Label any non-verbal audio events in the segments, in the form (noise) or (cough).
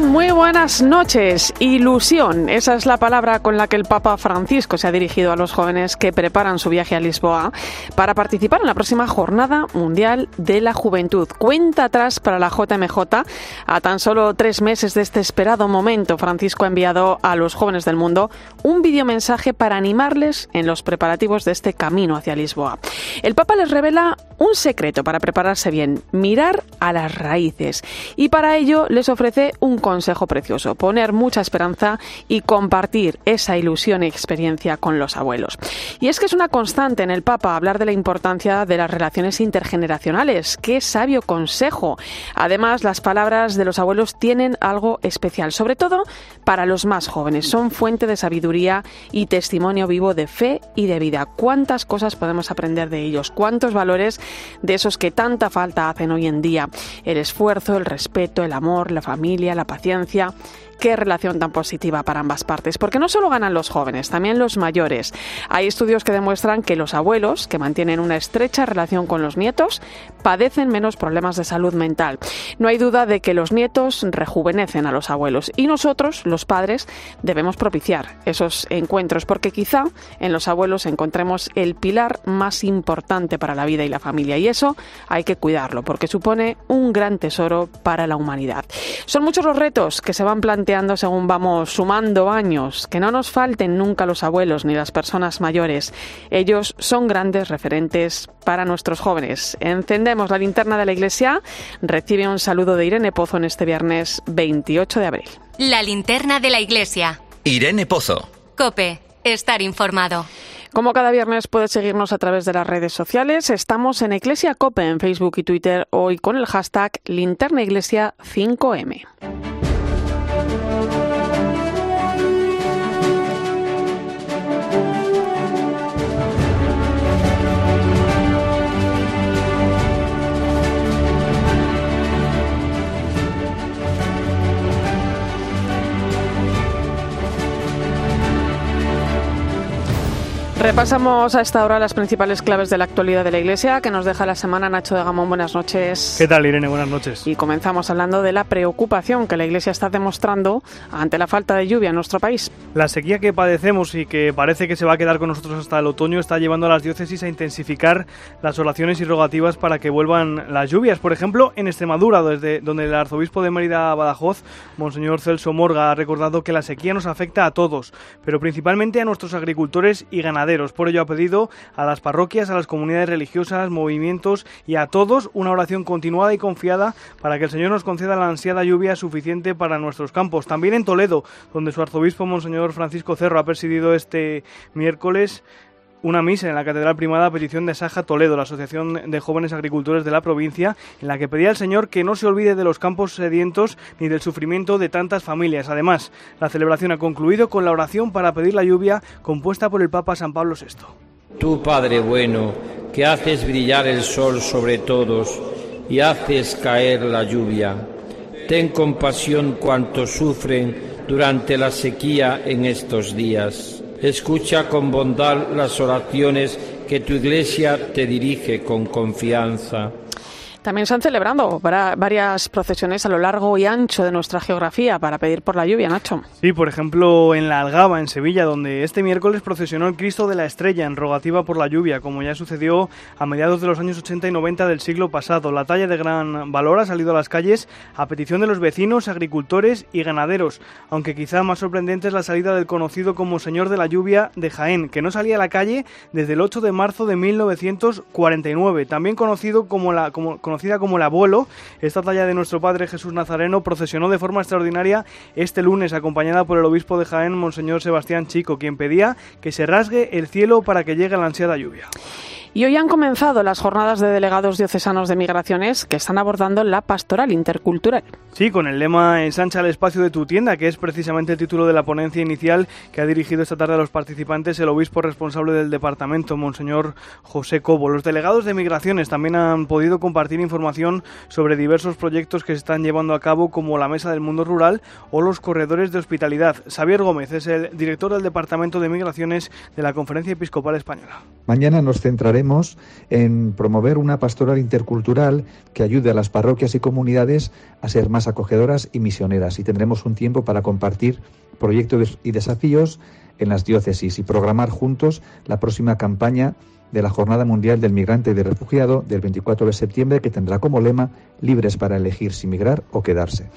Muy buenas noches. Ilusión, esa es la palabra con la que el Papa Francisco se ha dirigido a los jóvenes que preparan su viaje a Lisboa para participar en la próxima Jornada Mundial de la Juventud. Cuenta atrás para la JMJ. A tan solo tres meses de este esperado momento, Francisco ha enviado a los jóvenes del mundo un videomensaje para animarles en los preparativos de este camino hacia Lisboa. El Papa les revela un secreto para prepararse bien, mirar a las raíces. Y para ello les ofrece un consejo precioso, poner mucha esperanza y compartir esa ilusión y experiencia con los abuelos. Y es que es una constante en el Papa hablar de la importancia de las relaciones intergeneracionales. Qué sabio consejo. Además, las palabras de los abuelos tienen algo especial, sobre todo para los más jóvenes. Son fuente de sabiduría y testimonio vivo de fe y de vida. ¿Cuántas cosas podemos aprender de ellos? ¿Cuántos valores de esos que tanta falta hacen hoy en día? El esfuerzo, el respeto, el amor, la familia la paciencia la ciencia qué relación tan positiva para ambas partes, porque no solo ganan los jóvenes, también los mayores. Hay estudios que demuestran que los abuelos, que mantienen una estrecha relación con los nietos, padecen menos problemas de salud mental. No hay duda de que los nietos rejuvenecen a los abuelos y nosotros, los padres, debemos propiciar esos encuentros, porque quizá en los abuelos encontremos el pilar más importante para la vida y la familia, y eso hay que cuidarlo, porque supone un gran tesoro para la humanidad. Son muchos los retos que se van planteando según vamos sumando años. Que no nos falten nunca los abuelos ni las personas mayores. Ellos son grandes referentes para nuestros jóvenes. Encendemos la linterna de la iglesia. Recibe un saludo de Irene Pozo en este viernes 28 de abril. La linterna de la iglesia. Irene Pozo. Cope. Estar informado. Como cada viernes puedes seguirnos a través de las redes sociales. Estamos en Iglesia Cope en Facebook y Twitter hoy con el hashtag linternaiglesia5m. Repasamos a esta hora las principales claves de la actualidad de la Iglesia que nos deja la semana Nacho de Gamón. Buenas noches. ¿Qué tal, Irene? Buenas noches. Y comenzamos hablando de la preocupación que la Iglesia está demostrando ante la falta de lluvia en nuestro país. La sequía que padecemos y que parece que se va a quedar con nosotros hasta el otoño está llevando a las diócesis a intensificar las oraciones y rogativas para que vuelvan las lluvias. Por ejemplo, en Extremadura, desde donde el arzobispo de Mérida Badajoz, Monseñor Celso Morga, ha recordado que la sequía nos afecta a todos, pero principalmente a nuestros agricultores y ganaderos por ello ha pedido a las parroquias, a las comunidades religiosas, movimientos y a todos una oración continuada y confiada para que el Señor nos conceda la ansiada lluvia suficiente para nuestros campos. También en Toledo, donde su arzobispo, Monseñor Francisco Cerro, ha presidido este miércoles una misa en la Catedral Primada a petición de Saja Toledo, la Asociación de Jóvenes Agricultores de la provincia, en la que pedía al Señor que no se olvide de los campos sedientos ni del sufrimiento de tantas familias. Además, la celebración ha concluido con la oración para pedir la lluvia compuesta por el Papa San Pablo VI. Tú, Padre bueno, que haces brillar el sol sobre todos y haces caer la lluvia, ten compasión cuantos sufren durante la sequía en estos días Escucha con bondad las oraciones que tu iglesia te dirige con confianza. También se han celebrado varias procesiones a lo largo y ancho de nuestra geografía para pedir por la lluvia, Nacho. Sí, por ejemplo, en la Algaba, en Sevilla, donde este miércoles procesionó el Cristo de la Estrella en rogativa por la lluvia, como ya sucedió a mediados de los años 80 y 90 del siglo pasado. La talla de gran valor ha salido a las calles a petición de los vecinos, agricultores y ganaderos, aunque quizá más sorprendente es la salida del conocido como Señor de la Lluvia de Jaén, que no salía a la calle desde el 8 de marzo de 1949, también conocido como la como, conocida como el abuelo. Esta talla de nuestro Padre Jesús Nazareno procesionó de forma extraordinaria este lunes, acompañada por el obispo de Jaén, Monseñor Sebastián Chico, quien pedía que se rasgue el cielo para que llegue la ansiada lluvia. Y hoy han comenzado las jornadas de delegados diocesanos de migraciones que están abordando la pastoral intercultural. Sí, con el lema Ensancha el espacio de tu tienda, que es precisamente el título de la ponencia inicial que ha dirigido esta tarde a los participantes el obispo responsable del departamento, Monseñor José Cobo. Los delegados de migraciones también han podido compartir información sobre diversos proyectos que se están llevando a cabo, como la Mesa del Mundo Rural o los corredores de hospitalidad. Xavier Gómez es el director del departamento de migraciones de la Conferencia Episcopal Española. Mañana nos centraremos en promover una pastoral intercultural que ayude a las parroquias y comunidades a ser más acogedoras y misioneras. Y tendremos un tiempo para compartir proyectos y desafíos en las diócesis y programar juntos la próxima campaña de la Jornada Mundial del Migrante y del Refugiado del 24 de septiembre, que tendrá como lema libres para elegir si migrar o quedarse.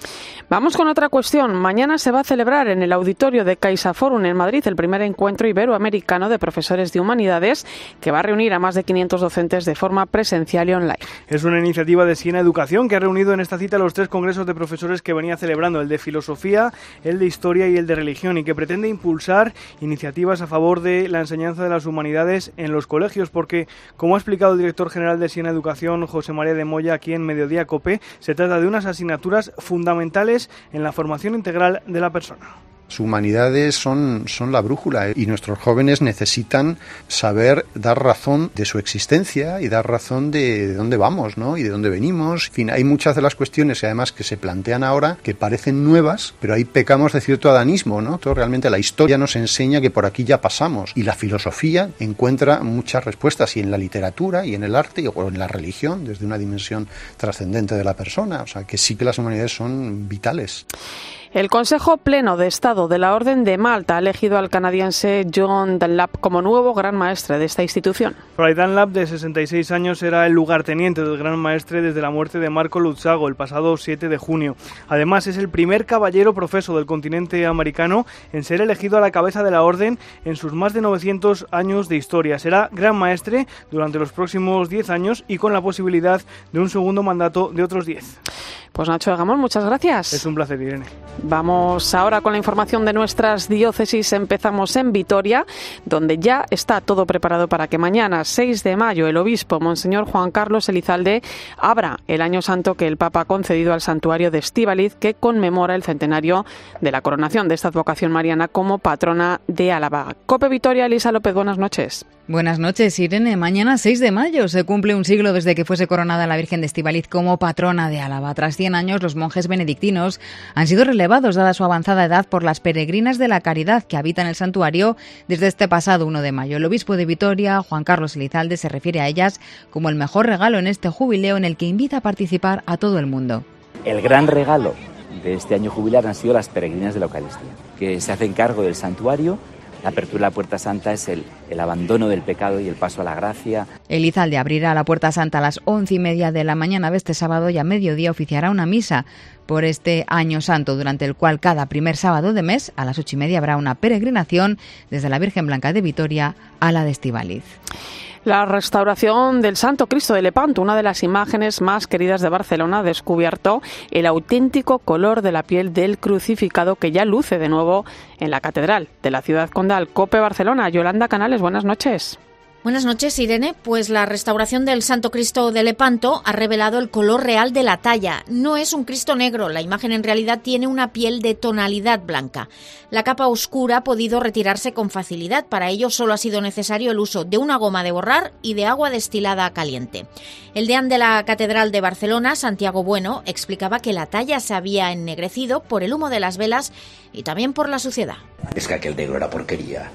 Vamos con otra cuestión. Mañana se va a celebrar en el auditorio de Caixa Forum en Madrid el primer encuentro iberoamericano de profesores de humanidades que va a reunir a más de 500 docentes de forma presencial y online. Es una iniciativa de Siena Educación que ha reunido en esta cita los tres congresos de profesores que venía celebrando, el de filosofía, el de historia y el de religión, y que pretende impulsar iniciativas a favor de la enseñanza de las humanidades en los colegios, porque, como ha explicado el director general de Siena Educación, José María de Moya, aquí en Mediodía COPE, se trata de unas asignaturas fundamentales en la formación integral de la persona. Humanidades son, son la brújula ¿eh? y nuestros jóvenes necesitan saber dar razón de su existencia y dar razón de, dónde vamos ¿no? y de dónde venimos. En fin, hay muchas de las cuestiones además que se plantean ahora que parecen nuevas, pero ahí pecamos de cierto adanismo. ¿no? Todo realmente la historia nos enseña que por aquí ya pasamos y la filosofía encuentra muchas respuestas y en la literatura y en el arte o en la religión desde una dimensión trascendente de la persona. O sea que sí que las humanidades son vitales. El Consejo Pleno de Estado de la Orden de Malta ha elegido al canadiense John Dunlap como nuevo gran maestre de esta institución. Fray Dunlap, de 66 años, era el lugarteniente del gran maestre desde la muerte de Marco Lutzago el pasado 7 de junio. Además, es el primer caballero profeso del continente americano en ser elegido a la cabeza de la Orden en sus más de 900 años de historia. Será gran maestre durante los próximos 10 años y con la posibilidad de un segundo mandato de otros 10. Pues Nacho de Gamón, muchas gracias. Es un placer, Irene. Vamos ahora con la información de nuestras diócesis. Empezamos en Vitoria, donde ya está todo preparado para que mañana, 6 de mayo, el obispo Monseñor Juan Carlos Elizalde abra el año santo que el Papa ha concedido al santuario de Estíbaliz, que conmemora el centenario de la coronación de esta advocación mariana como patrona de Álava. Cope Vitoria, Elisa López, buenas noches. Buenas noches, Irene. Mañana, 6 de mayo, se cumple un siglo desde que fuese coronada la Virgen de Estíbaliz como patrona de Álava. Tras 100 años, los monjes benedictinos han sido relevados, dada su avanzada edad, por las peregrinas de la caridad que habitan el santuario desde este pasado 1 de mayo. El obispo de Vitoria, Juan Carlos Elizalde, se refiere a ellas como el mejor regalo en este jubileo en el que invita a participar a todo el mundo. El gran regalo de este año jubilar han sido las peregrinas de la Eucaristía, que se hacen cargo del santuario la apertura de la Puerta Santa es el, abandono del pecado y el paso a la gracia. Elizalde abrirá la Puerta Santa a las once y media de la mañana de este sábado y a mediodía oficiará una misa por este año santo, durante el cual cada primer sábado de mes a las ocho y media habrá una peregrinación desde la Virgen Blanca de Vitoria a la de Estivaliz. La restauración del Santo Cristo de Lepanto, una de las imágenes más queridas de Barcelona, descubierto el auténtico color de la piel del crucificado que ya luce de nuevo en la catedral de la ciudad condal. Cope Barcelona, Yolanda Canales, buenas noches. Buenas noches, Irene. Pues la restauración del Santo Cristo de Lepanto ha revelado el color real de la talla. No es un Cristo negro, la imagen en realidad tiene una piel de tonalidad blanca. La capa oscura ha podido retirarse con facilidad, para ello solo ha sido necesario el uso de una goma de borrar y de agua destilada caliente. El deán de la Catedral de Barcelona, Santiago Bueno, explicaba que la talla se había ennegrecido por el humo de las velas y también por la suciedad. Es que aquel negro era porquería.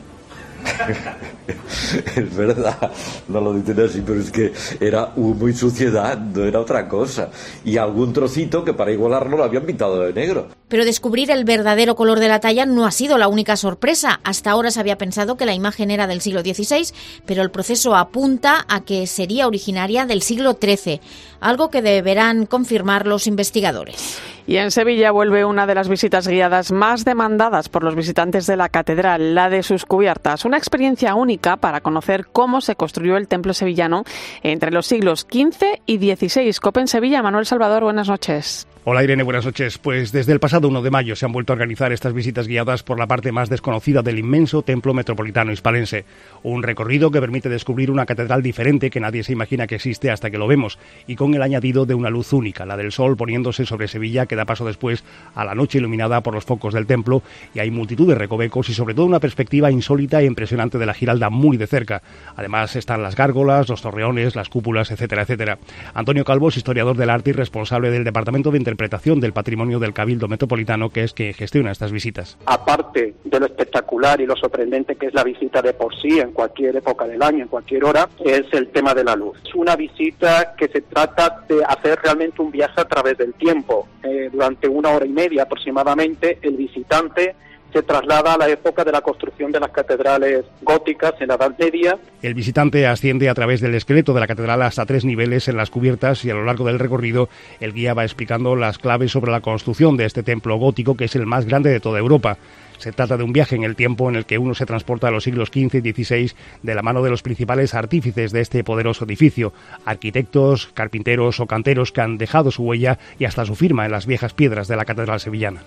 (laughs) es verdad, no lo dicen así, pero es que era humo y suciedad, no era otra cosa. Y algún trocito que para igualarlo lo habían pintado de negro. Pero descubrir el verdadero color de la talla no ha sido la única sorpresa. Hasta ahora se había pensado que la imagen era del siglo XVI, pero el proceso apunta a que sería originaria del siglo XIII, algo que deberán confirmar los investigadores. Y en Sevilla vuelve una de las visitas guiadas más demandadas por los visitantes de la catedral, la de sus cubiertas. Una experiencia única para conocer cómo se construyó el templo sevillano entre los siglos XV y XVI. Copen Sevilla, Manuel Salvador, buenas noches. Hola Irene, buenas noches. Pues desde el pasado 1 de mayo se han vuelto a organizar estas visitas guiadas por la parte más desconocida del inmenso templo metropolitano hispalense. Un recorrido que permite descubrir una catedral diferente que nadie se imagina que existe hasta que lo vemos, y con el añadido de una luz única, la del sol poniéndose sobre Sevilla que da paso después a la noche iluminada por los focos del templo, y hay multitud de recovecos y sobre todo una perspectiva insólita e impresionante de la Giralda muy de cerca. Además están las gárgolas, los torreones, las cúpulas, etcétera, etcétera. Antonio Calvo es historiador del arte y responsable del Departamento de interpretación del patrimonio del Cabildo Metropolitano, que es quien gestiona estas visitas. Aparte de lo espectacular y lo sorprendente que es la visita de por sí en cualquier época del año, en cualquier hora, es el tema de la luz. Es una visita que se trata de hacer realmente un viaje a través del tiempo. Eh, durante una hora y media aproximadamente, el visitante se traslada a la época de la construcción de las catedrales góticas en la Edad Media. El visitante asciende a través del esqueleto de la catedral hasta tres niveles en las cubiertas y a lo largo del recorrido el guía va explicando las claves sobre la construcción de este templo gótico que es el más grande de toda Europa. Se trata de un viaje en el tiempo en el que uno se transporta a los siglos XV y XVI de la mano de los principales artífices de este poderoso edificio, arquitectos, carpinteros o canteros que han dejado su huella y hasta su firma en las viejas piedras de la Catedral Sevillana.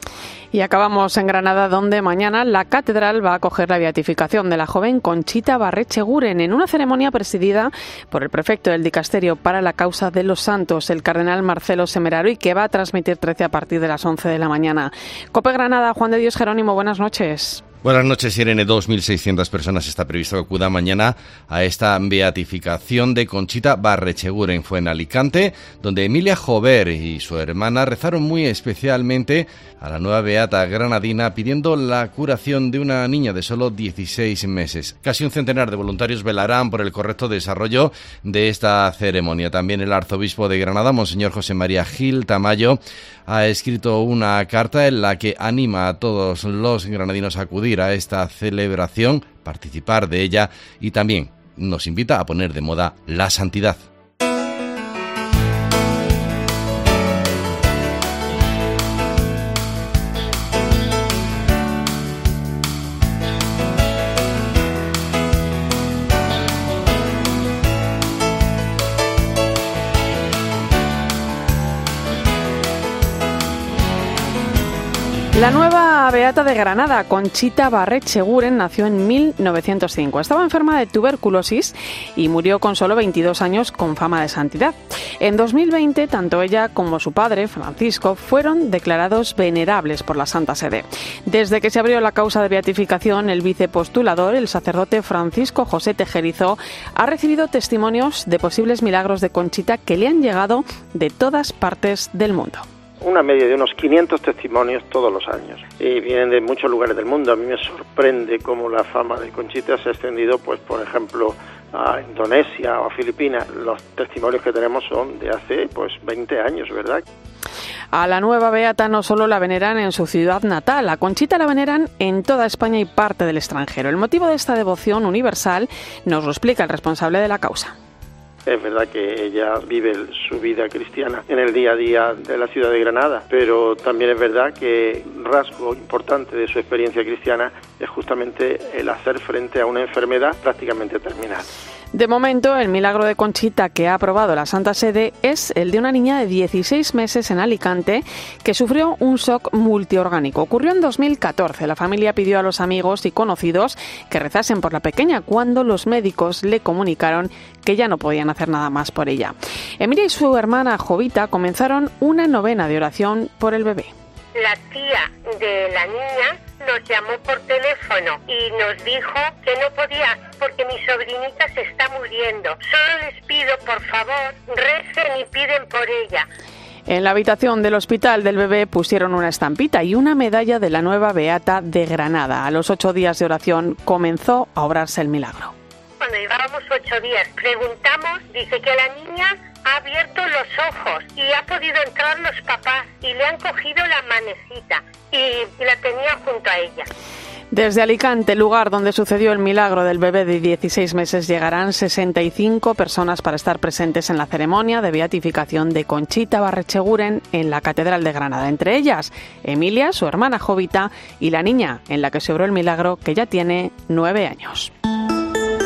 Y acabamos en Granada, donde mañana la Catedral va a acoger la beatificación de la joven Conchita Barrecheguren en una ceremonia presidida por el prefecto del Dicasterio para la Causa de los Santos, el cardenal Marcelo Semeraro, y que va a transmitir 13 a partir de las 11 de la mañana. Cope Granada, Juan de Dios Jerónimo, buenas noches. Buenas noches, Irene. 2.600 personas está previsto que acudan mañana a esta beatificación de Conchita Barrecheguren. Fue en Alicante, donde Emilia Jover y su hermana rezaron muy especialmente a la nueva beata granadina pidiendo la curación de una niña de solo 16 meses. Casi un centenar de voluntarios velarán por el correcto desarrollo de esta ceremonia. También el arzobispo de Granada, Monseñor José María Gil Tamayo, ha escrito una carta en la que anima a todos los granadinos a acudir a esta celebración, participar de ella y también nos invita a poner de moda la santidad. La nueva beata de Granada, Conchita Barret Seguren, nació en 1905. Estaba enferma de tuberculosis y murió con solo 22 años con fama de santidad. En 2020, tanto ella como su padre, Francisco, fueron declarados venerables por la Santa Sede. Desde que se abrió la causa de beatificación, el vicepostulador, el sacerdote Francisco José Tejerizo, ha recibido testimonios de posibles milagros de Conchita que le han llegado de todas partes del mundo una media de unos 500 testimonios todos los años y vienen de muchos lugares del mundo. A mí me sorprende cómo la fama de Conchita se ha extendido, pues por ejemplo, a Indonesia o a Filipinas. Los testimonios que tenemos son de hace pues 20 años, ¿verdad? A la nueva beata no solo la veneran en su ciudad natal, a Conchita la veneran en toda España y parte del extranjero. El motivo de esta devoción universal nos lo explica el responsable de la causa. Es verdad que ella vive su vida cristiana en el día a día de la ciudad de Granada, pero también es verdad que rasgo importante de su experiencia cristiana es justamente el hacer frente a una enfermedad prácticamente terminal. De momento, el milagro de Conchita que ha aprobado la Santa Sede es el de una niña de 16 meses en Alicante que sufrió un shock multiorgánico. Ocurrió en 2014. La familia pidió a los amigos y conocidos que rezasen por la pequeña cuando los médicos le comunicaron que ya no podían hacer nada más por ella. Emilia y su hermana Jovita comenzaron una novena de oración por el bebé. La tía de la niña nos llamó por teléfono y nos dijo que no podía porque mi sobrinita se está muriendo. Solo les pido, por favor, recen y piden por ella. En la habitación del hospital del bebé pusieron una estampita y una medalla de la nueva Beata de Granada. A los ocho días de oración comenzó a obrarse el milagro. Cuando llevábamos ocho días, preguntamos, dice que la niña ha abierto los ojos y ha podido entrar los papás y le han cogido la manecita y la tenía junto a ella. Desde Alicante, lugar donde sucedió el milagro del bebé de 16 meses, llegarán 65 personas para estar presentes en la ceremonia de beatificación de Conchita Barrecheguren en la Catedral de Granada. Entre ellas, Emilia, su hermana Jovita, y la niña en la que se obró el milagro, que ya tiene nueve años.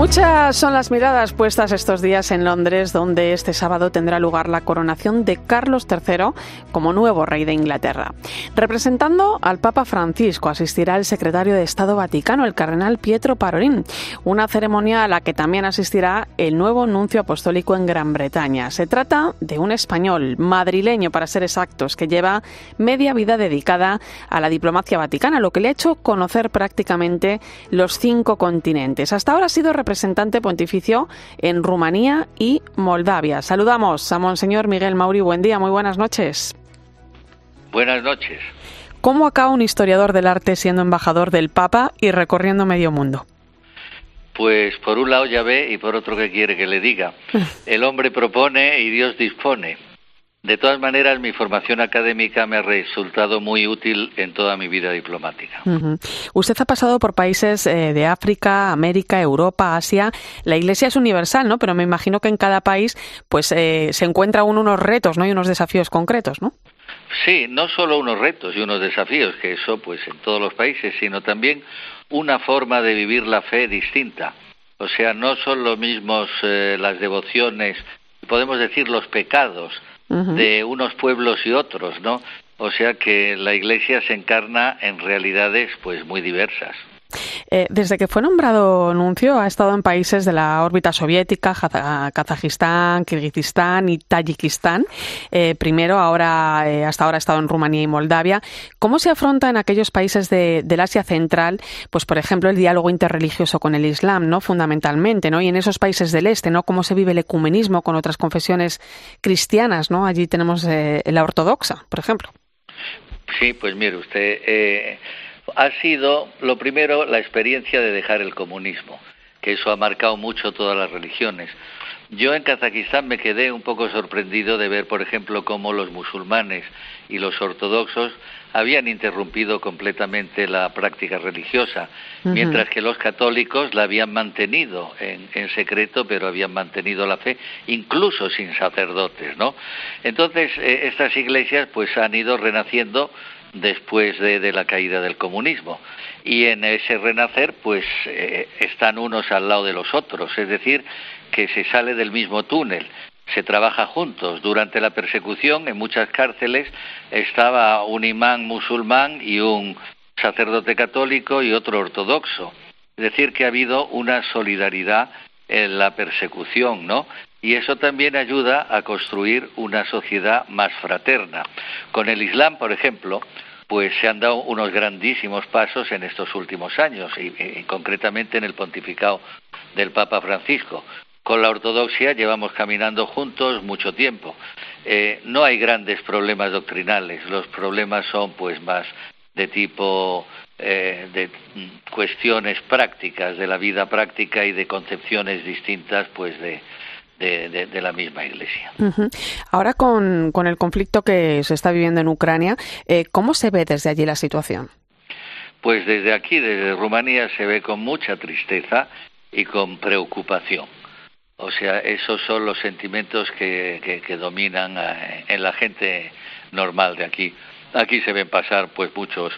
Muchas son las miradas puestas estos días en Londres, donde este sábado tendrá lugar la coronación de Carlos III como nuevo rey de Inglaterra. Representando al Papa Francisco asistirá el secretario de Estado Vaticano, el cardenal Pietro Parolin, una ceremonia a la que también asistirá el nuevo nuncio apostólico en Gran Bretaña. Se trata de un español, madrileño para ser exactos, que lleva media vida dedicada a la diplomacia vaticana, lo que le ha hecho conocer prácticamente los cinco continentes. Hasta ahora ha sido representante pontificio en Rumanía y Moldavia. Saludamos a Monseñor Miguel Mauri. Buen día, muy buenas noches. Buenas noches. ¿Cómo acaba un historiador del arte siendo embajador del Papa y recorriendo medio mundo? Pues por un lado ya ve y por otro que quiere que le diga. (laughs) El hombre propone y Dios dispone. De todas maneras, mi formación académica me ha resultado muy útil en toda mi vida diplomática. Usted ha pasado por países eh, de África, América, Europa, Asia. La Iglesia es universal, ¿no? Pero me imagino que en cada país, pues, eh, se encuentra unos retos, ¿no? Y unos desafíos concretos, ¿no? Sí, no solo unos retos y unos desafíos, que eso, pues, en todos los países, sino también una forma de vivir la fe distinta. O sea, no son lo mismos eh, las devociones, podemos decir los pecados de unos pueblos y otros, ¿no? O sea que la Iglesia se encarna en realidades pues muy diversas. Eh, desde que fue nombrado nuncio ha estado en países de la órbita soviética, Kazajistán, Kirguistán y Tayikistán. Eh, primero, ahora, eh, hasta ahora ha estado en Rumanía y Moldavia. ¿Cómo se afronta en aquellos países de, del Asia Central, pues por ejemplo, el diálogo interreligioso con el Islam, no fundamentalmente, ¿no? Y en esos países del este, ¿no? ¿Cómo se vive el ecumenismo con otras confesiones cristianas, ¿no? Allí tenemos la ortodoxa, por ejemplo. Sí, pues mire usted ha sido, lo primero, la experiencia de dejar el comunismo, que eso ha marcado mucho todas las religiones. Yo en Kazajistán me quedé un poco sorprendido de ver, por ejemplo, cómo los musulmanes y los ortodoxos habían interrumpido completamente la práctica religiosa, mientras que los católicos la habían mantenido en, secreto, pero habían mantenido la fe, incluso sin sacerdotes, ¿no? Entonces, eh, estas iglesias pues han ido renaciendo después de, la caída del comunismo. Y en ese renacer, pues eh, están unos al lado de los otros, es decir, que se sale del mismo túnel, se trabaja juntos. Durante la persecución, en muchas cárceles, estaba un imán musulmán y un sacerdote católico y otro ortodoxo. Es decir, que ha habido una solidaridad en la persecución, ¿no? Y eso también ayuda a construir una sociedad más fraterna. Con el Islam, por ejemplo, pues se han dado unos grandísimos pasos en estos últimos años y, concretamente en el pontificado del Papa Francisco. Con la ortodoxia llevamos caminando juntos mucho tiempo. Eh, no hay grandes problemas doctrinales, los problemas son pues más de tipo eh, de cuestiones prácticas, de la vida práctica y de concepciones distintas pues de, de, la misma Iglesia. Ahora con, el conflicto que se está viviendo en Ucrania, eh, ¿cómo se ve desde allí la situación? Pues desde aquí, desde Rumanía, se ve con mucha tristeza y con preocupación. O sea, esos son los sentimientos que, que, dominan en la gente normal de aquí. Aquí se ven pasar pues muchos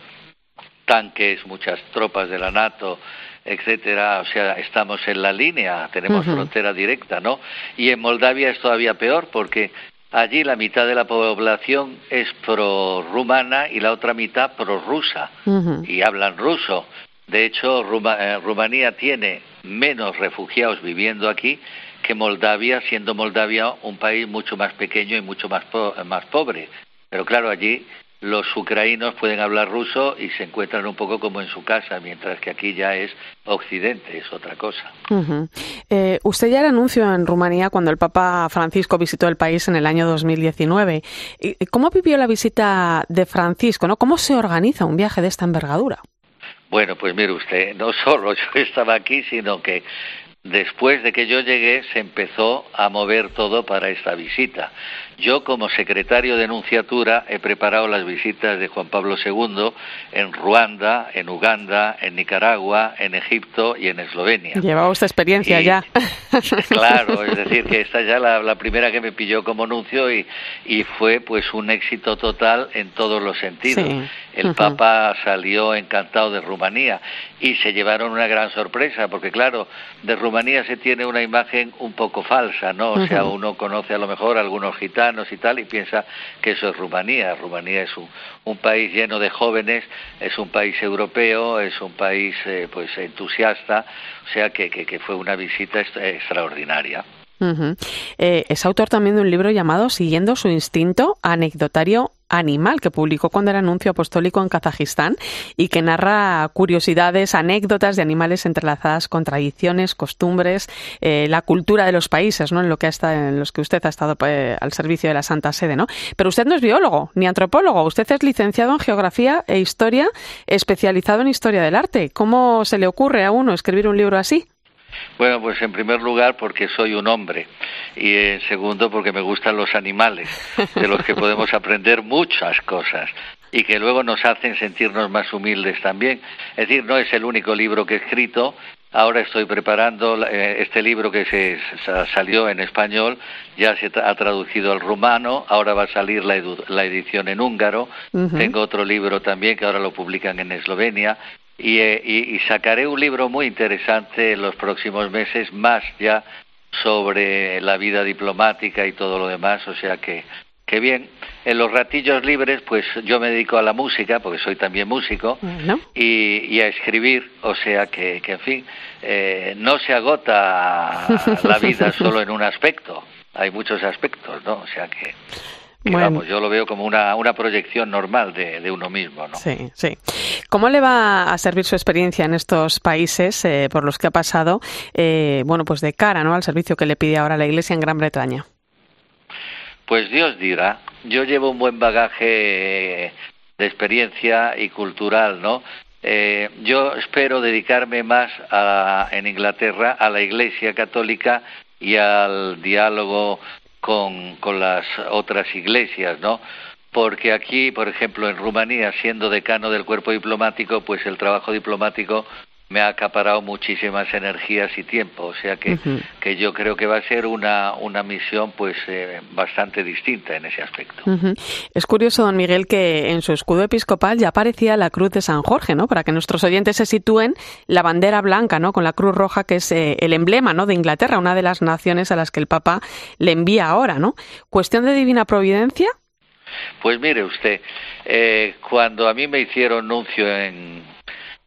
tanques, muchas tropas de la NATO, etcétera, o sea, estamos en la línea, tenemos frontera directa, ¿no? Y en Moldavia es todavía peor porque allí la mitad de la población es pro-rumana y la otra mitad pro-rusa y hablan ruso. De hecho, eh, Rumanía tiene menos refugiados viviendo aquí que Moldavia, siendo Moldavia un país mucho más pequeño y mucho más, más pobre. Pero claro, allí los ucranianos pueden hablar ruso y se encuentran un poco como en su casa, mientras que aquí ya es Occidente, es otra cosa. Eh, usted ya era anuncio en Rumanía cuando el Papa Francisco visitó el país en el año 2019. ¿Cómo vivió la visita de Francisco? ¿no? ¿Cómo se organiza un viaje de esta envergadura? Bueno, pues mire usted, no solo (laughs) yo estaba aquí, sino que después de que yo llegué se empezó a mover todo para esta visita. Yo, como secretario de Nunciatura, he preparado las visitas de Juan Pablo II en Ruanda, en Uganda, en Nicaragua, en Egipto y en Eslovenia. Llevaba usted experiencia ya. (laughs) Claro, es decir, que esta ya la, la primera que me pilló como nuncio y, y fue pues un éxito total en todos los sentidos. Sí. El Ujú. Papa salió encantado de Rumanía y se llevaron una gran sorpresa, porque claro, de Rumanía se tiene una imagen un poco falsa, ¿no? O sea, Ujú. uno conoce a lo mejor a algunos gitanos y tal y piensa que eso es Rumanía. Rumanía es un, un país lleno de jóvenes, es un país europeo, es un país eh, pues entusiasta, o sea que, que, que fue una visita est- Eh, es autor también de un libro llamado Siguiendo su instinto, anecdotario animal, que publicó cuando era anuncio apostólico en Kazajistán y que narra curiosidades, anécdotas de animales entrelazadas con tradiciones, costumbres, eh, la cultura de los países, ¿no? En lo que ha estado, en los que usted ha estado eh, al servicio de la Santa Sede, ¿no? Pero usted no es biólogo ni antropólogo, usted es licenciado en geografía e historia, especializado en historia del arte. ¿Cómo se le ocurre a uno escribir un libro así? Bueno, pues en primer lugar porque soy un hombre y en segundo porque me gustan los animales, de los que podemos (laughs) aprender muchas cosas y que luego nos hacen sentirnos más humildes también. Es decir, no es el único libro que he escrito. Ahora estoy preparando eh, este libro que se, sa- salió en español, ya se ha traducido al rumano, ahora va a salir la, edición en húngaro. Tengo otro libro también que ahora lo publican en Eslovenia y, eh, y- y sacaré un libro muy interesante en los próximos meses, más ya sobre la vida diplomática y todo lo demás, o sea que, que bien. En los ratillos libres, pues yo me dedico a la música, porque soy también músico, y, y a escribir, o sea que, que en fin, eh, no se agota (laughs) la vida solo en un aspecto, hay muchos aspectos, ¿no? O sea que, que Bueno. vamos, yo lo veo como una, una proyección normal de, de uno mismo, ¿no? Sí, sí. ¿Cómo le va a servir su experiencia en estos países eh, por los que ha pasado, eh, bueno, pues de cara, ¿no, al servicio que le pide ahora la Iglesia en Gran Bretaña? Pues Dios dirá, yo llevo un buen bagaje de experiencia y cultural, ¿no? Eh, yo espero dedicarme más a- en Inglaterra a la Iglesia Católica y al diálogo con, con las otras iglesias, ¿no? Porque aquí, por ejemplo, en Rumanía, siendo decano del cuerpo diplomático, pues el trabajo diplomático me ha acaparado muchísimas energías y tiempo, o sea que, que yo creo que va a ser una, una misión pues eh, bastante distinta en ese aspecto. Es curioso, don Miguel, que en su escudo episcopal ya aparecía la cruz de San Jorge, ¿no? Para que nuestros oyentes se sitúen, la bandera blanca, ¿no? Con la cruz roja, que es eh, el emblema, ¿no? De Inglaterra, una de las naciones a las que el Papa le envía ahora, ¿no? ¿Cuestión de divina providencia? Pues mire usted, eh, cuando a mí me hicieron nuncio en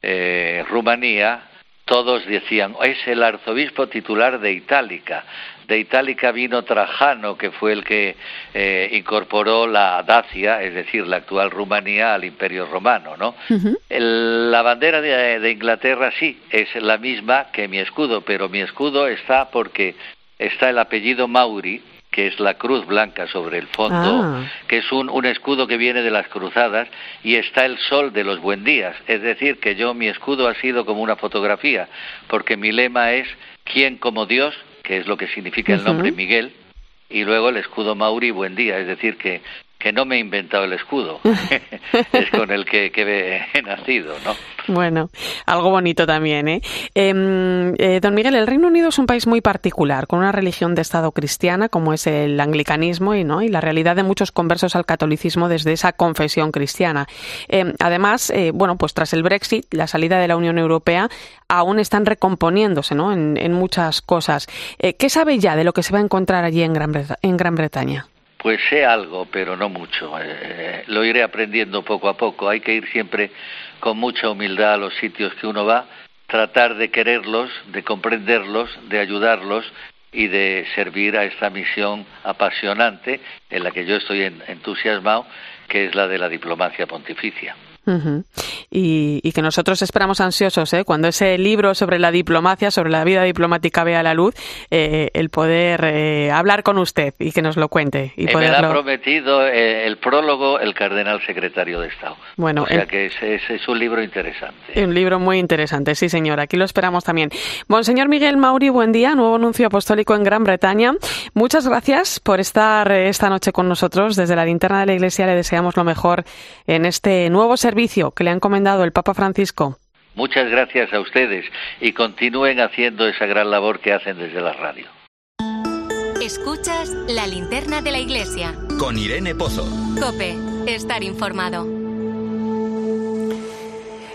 eh, Rumanía, todos decían, es el arzobispo titular de Itálica. De Itálica vino Trajano, que fue el que eh, incorporó la Dacia, es decir, la actual Rumanía, al Imperio Romano, ¿no? El- la bandera de, de Inglaterra sí, es la misma que mi escudo, pero mi escudo está porque está el apellido Mauri, que es la cruz blanca sobre el fondo, Ah. que es un, un escudo que viene de las cruzadas, y está el sol de los buen días. Es decir, que yo, mi escudo ha sido como una fotografía, porque mi lema es ¿quién como Dios? que es lo que significa el nombre. Miguel, y luego el escudo Mauri, buen día, es decir, que, que no me he inventado el escudo, (laughs) (laughs) es con el que, que he nacido, ¿no? Bueno, algo bonito también, ¿eh? Em, eh, don Miguel, el Reino Unido es un país muy particular, con una religión de Estado cristiana, como es el anglicanismo, y, ¿no? y la realidad de muchos conversos al catolicismo desde esa confesión cristiana. Em, además, eh, bueno, pues tras el Brexit, la salida de la Unión Europea, aún están recomponiéndose, ¿no? En, en muchas cosas. Eh, ¿Qué sabe ya de lo que se va a encontrar allí en Gran, Breta- en Gran Bretaña? Pues sé algo, pero no mucho. Eh, lo iré aprendiendo poco a poco. Hay que ir siempre con mucha humildad a los sitios que uno va, tratar de quererlos, de comprenderlos, de ayudarlos y de servir a esta misión apasionante en la que yo estoy en- entusiasmado, que es la de la diplomacia pontificia. Y, que nosotros esperamos ansiosos, ¿eh? cuando ese libro sobre la diplomacia, sobre la vida diplomática vea la luz, eh, el poder eh, hablar con usted y que nos lo cuente. Y Me ha prometido el prólogo el cardenal secretario de Estado. Bueno, o sea que es, un libro interesante. Un libro muy interesante, sí señor, aquí lo esperamos también. Monseñor Miguel Mauri, buen día, nuevo anuncio apostólico en Gran Bretaña. Muchas gracias por estar esta noche con nosotros. Desde la linterna de la Iglesia le deseamos lo mejor en este nuevo servicio que le ha encomendado el Papa Francisco. Muchas gracias a ustedes y continúen haciendo esa gran labor que hacen desde la radio. Escuchas la linterna de la iglesia. Con Irene Pozo. Cope, estar informado.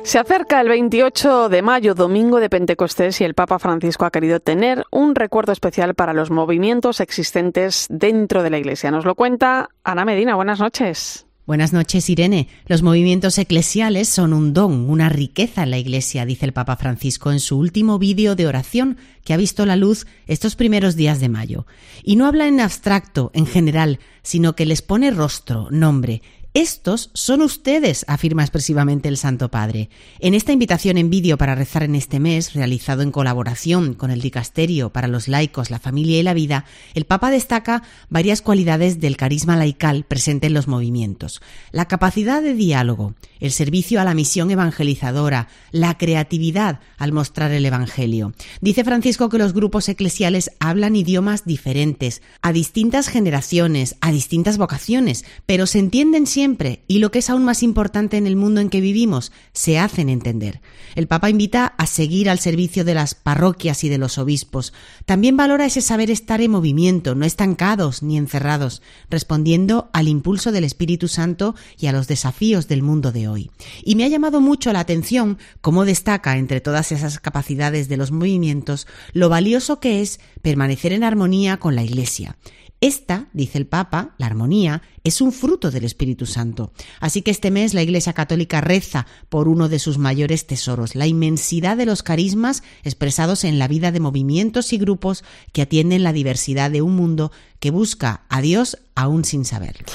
Se acerca el 28 de mayo, domingo de Pentecostés, y el Papa Francisco ha querido tener un recuerdo especial para los movimientos existentes dentro de la Iglesia. Nos lo cuenta Ana Medina. Buenas noches. Buenas noches, Irene. Los movimientos eclesiales son un don, una riqueza en la Iglesia, dice el Papa Francisco en su último vídeo de oración que ha visto la luz estos primeros días de mayo. Y no habla en abstracto, en general, sino que les pone rostro, nombre estos son ustedes, afirma expresivamente el Santo Padre. En esta invitación en vídeo para rezar en este mes, realizado en colaboración con el Dicasterio para los laicos, la familia y la vida, el Papa destaca varias cualidades del carisma laical presente en los movimientos. La capacidad de diálogo, el servicio a la misión evangelizadora, la creatividad al mostrar el Evangelio. Dice Francisco que los grupos eclesiales hablan idiomas diferentes, a distintas generaciones, a distintas vocaciones, pero se entienden siempre y lo que es aún más importante en el mundo en que vivimos, se hacen entender. El Papa invita a seguir al servicio de las parroquias y de los obispos. También valora ese saber estar en movimiento, no estancados ni encerrados, respondiendo al impulso del Espíritu Santo y a los desafíos del mundo de hoy. Y me ha llamado mucho la atención cómo destaca entre todas esas capacidades de los movimientos lo valioso que es permanecer en armonía con la Iglesia. Esta, dice el Papa, la armonía, es un fruto del Espíritu Santo. Así que este mes la Iglesia Católica reza por uno de sus mayores tesoros, la inmensidad de los carismas expresados en la vida de movimientos y grupos que atienden la diversidad de un mundo que busca a Dios aún sin saberlo.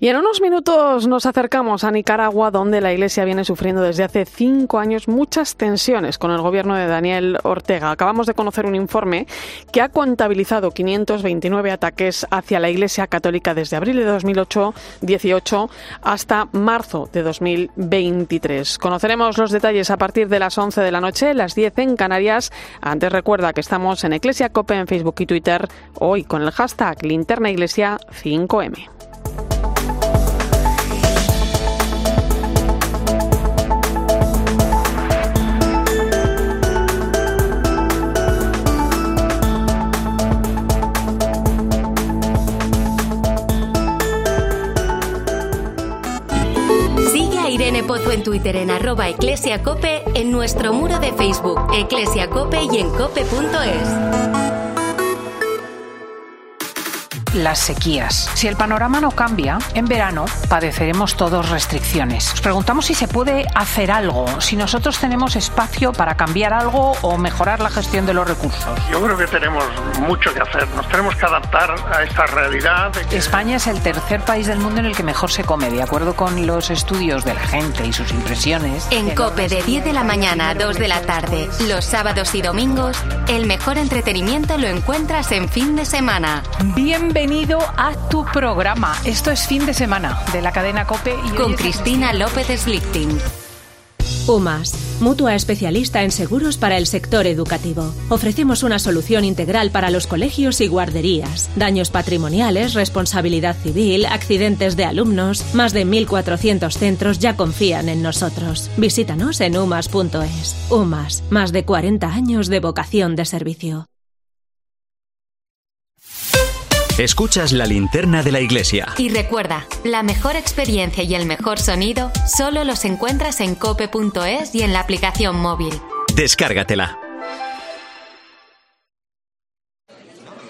Y en unos minutos nos acercamos a Nicaragua, donde la Iglesia viene sufriendo desde hace cinco años muchas tensiones con el gobierno de Daniel Ortega. Acabamos de conocer un informe que ha contabilizado 529 ataques hacia la Iglesia Católica desde abril de 2008 18 hasta marzo de 2023. Conoceremos los detalles a partir de las 11 de la noche, las 10 en Canarias. Antes recuerda que estamos en Iglesia Cope en Facebook y Twitter, hoy con el hashtag Linterna Iglesia 5M. Pozo en Twitter en arroba eclesiacope, en nuestro muro de Facebook, eclesiacope y en cope.es las sequías. Si el panorama no cambia, en verano padeceremos todos restricciones. Nos preguntamos si se puede hacer algo, si nosotros tenemos espacio para cambiar algo o mejorar la gestión de los recursos. Yo creo que tenemos mucho que hacer. Nos tenemos que adaptar a esta realidad. España es el tercer país del mundo en el que mejor se come, de acuerdo con los estudios de la gente y sus impresiones. En COPE de 10 de la mañana a 2 de la tarde, los sábados y domingos, el mejor entretenimiento lo encuentras en fin de semana. Bienvenido bienvenido a tu programa. Esto es fin de semana de la cadena Cope. Y Con Cristina López Slichting. UMAS, mutua especialista en seguros para el sector educativo. Ofrecemos una solución integral para los colegios y guarderías. Daños patrimoniales, responsabilidad civil, accidentes de alumnos. Más de 1.400 centros ya confían en nosotros. Visítanos en umas.es. UMAS, más de 40 años de vocación de servicio. Escuchas la linterna de la iglesia. Y recuerda, la mejor experiencia y el mejor sonido solo los encuentras en cope.es y en la aplicación móvil. Descárgatela.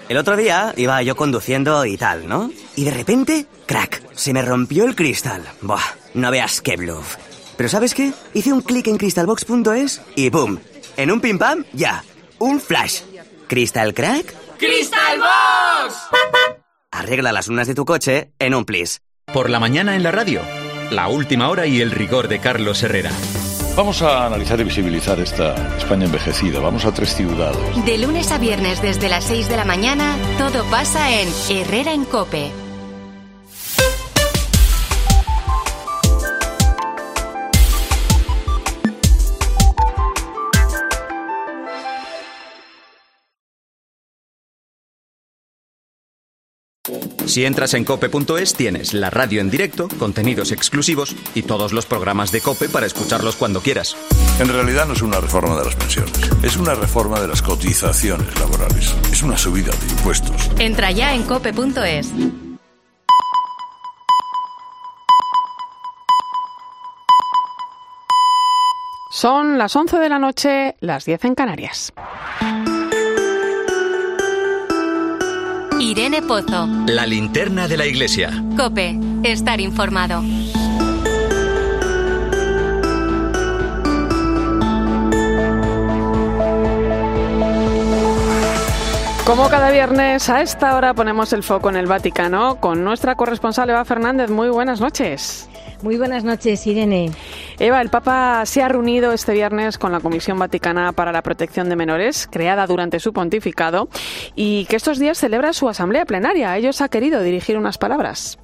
El otro día iba yo conduciendo y tal, ¿no? Y de repente, crack, se me rompió el cristal. Buah, no veas qué bluff. Pero ¿sabes qué? Hice un clic en crystalbox.es y ¡boom! En un pim pam, ya. Un flash. ¿Crystal crack? ¡Crystal Box! Arregla las lunas de tu coche en un plis. Por la mañana en la radio. la última hora y el rigor de Carlos Herrera. Vamos a analizar y visibilizar esta España envejecida. Vamos a tres ciudades. De lunes a viernes desde las 6 de la mañana, todo pasa en Herrera en Cope. Si entras en cope.es tienes la radio en directo, contenidos exclusivos y todos los programas de Cope para escucharlos cuando quieras. En realidad no es una reforma de las pensiones, es una reforma de las cotizaciones laborales, es una subida de impuestos. Entra ya en cope.es. Son las 11 de la noche, las 10 en Canarias. Irene Pozo. La linterna de la iglesia. Cope, estar informado. Como cada viernes a esta hora ponemos el foco en el Vaticano con nuestra corresponsal Eva Fernández. Muy buenas noches. Muy buenas noches, Irene. Eva, el Papa se ha reunido este viernes con la Comisión Vaticana para la Protección de Menores, creada durante su pontificado, y que estos días celebra su asamblea plenaria. Ellos ha querido dirigir unas palabras.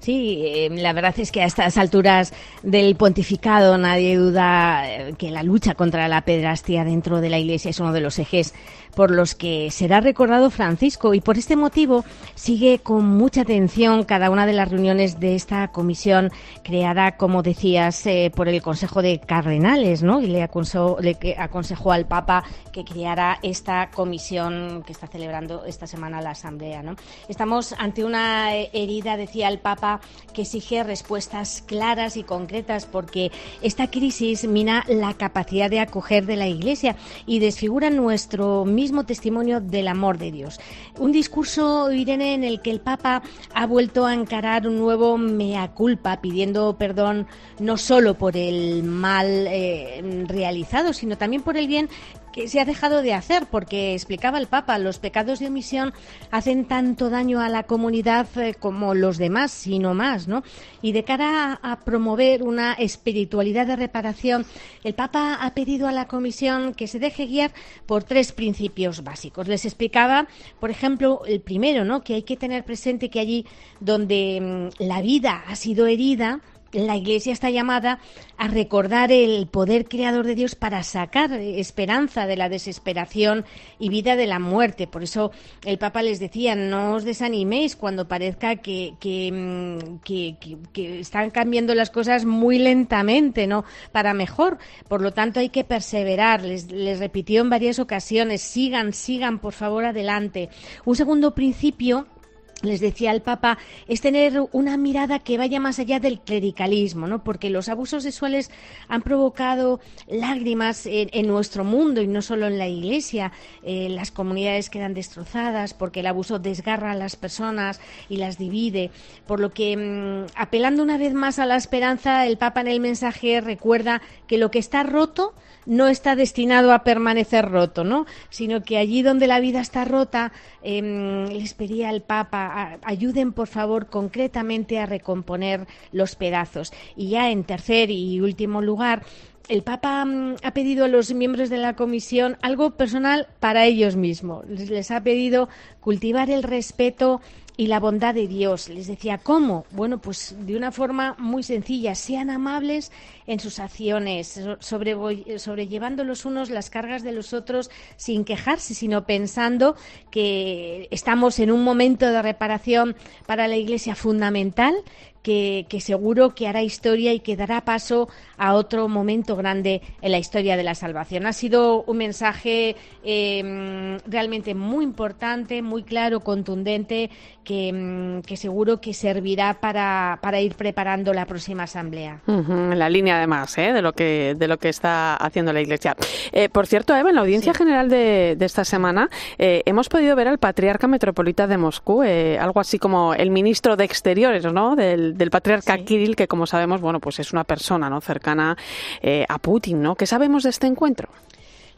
Sí, eh, la verdad es que a estas alturas del pontificado nadie duda eh, que la lucha contra la pedrastia dentro de la Iglesia es uno de los ejes por los que será recordado Francisco y por este motivo sigue con mucha atención cada una de las reuniones de esta comisión creada, como decías, eh, por el Consejo de Cardenales, ¿no? Y le aconsejó, le aconsejó al Papa que creara esta comisión que está celebrando esta semana la Asamblea, ¿no? Estamos ante una herida, decía el Papa, que exige respuestas claras y concretas porque esta crisis mina la capacidad de acoger de la Iglesia y desfigura nuestro mismo testimonio del amor de Dios. Un discurso, Irene, en el que el Papa ha vuelto a encarar un nuevo mea culpa, pidiendo perdón no solo por el mal eh, realizado, sino también por el bien que se ha dejado de hacer, porque explicaba el Papa, los pecados de omisión hacen tanto daño a la comunidad eh, como los demás, sino más, ¿no? Y de cara a, a, promover una espiritualidad de reparación, el Papa ha pedido a la Comisión que se deje guiar por tres principios básicos. Les explicaba, por ejemplo, el primero, ¿no? Que hay que tener presente que allí donde mm, la vida ha sido herida, la Iglesia está llamada a recordar el poder creador de Dios para sacar esperanza de la desesperación y vida de la muerte. Por eso el Papa les decía, no os desaniméis cuando parezca que, que, que están cambiando las cosas muy lentamente, ¿no? Para mejor. Por lo tanto, hay que perseverar. Les, les repitió en varias ocasiones, sigan, sigan, por favor, adelante. Un segundo principio les decía el Papa, es tener una mirada que vaya más allá del clericalismo, ¿no? Porque los abusos sexuales han provocado lágrimas en, en nuestro mundo y no solo en la Iglesia. Eh, las comunidades quedan destrozadas porque el abuso desgarra a las personas y las divide. Por lo que, mmm, apelando una vez más a la esperanza, el Papa en el mensaje recuerda que lo que está roto no está destinado a permanecer roto, ¿no? Sino que allí donde la vida está rota, eh, les pedía al Papa, ayuden por favor concretamente a recomponer los pedazos. Y ya en tercer y último lugar, el Papa mm, ha pedido a los miembros de la comisión algo personal para ellos mismos. Les ha pedido cultivar el respeto y la bondad de Dios. Les decía, ¿cómo? Bueno, pues de una forma muy sencilla, sean amables en sus acciones, sobre, sobrellevando los unos las cargas de los otros sin quejarse, sino pensando que estamos en un momento de reparación para la Iglesia fundamental, que, que, seguro que hará historia y que dará paso a otro momento grande en la historia de la salvación. Ha sido un mensaje eh, realmente muy importante, muy claro, contundente, que, que seguro que servirá para, para, ir preparando la próxima asamblea. Uh -huh, la línea, además, ¿eh? de, lo que, de lo que está haciendo la Iglesia. Eh, por cierto, Eva, en la audiencia sí. general de, de, esta semana eh, hemos podido ver al patriarca metropolita de Moscú, algo así como el ministro de Exteriores, ¿no? Del, del patriarca sí. Kirill, que como sabemos, bueno, pues es una persona, ¿no? Cercana eh, a Putin, ¿no? ¿Qué sabemos de este encuentro?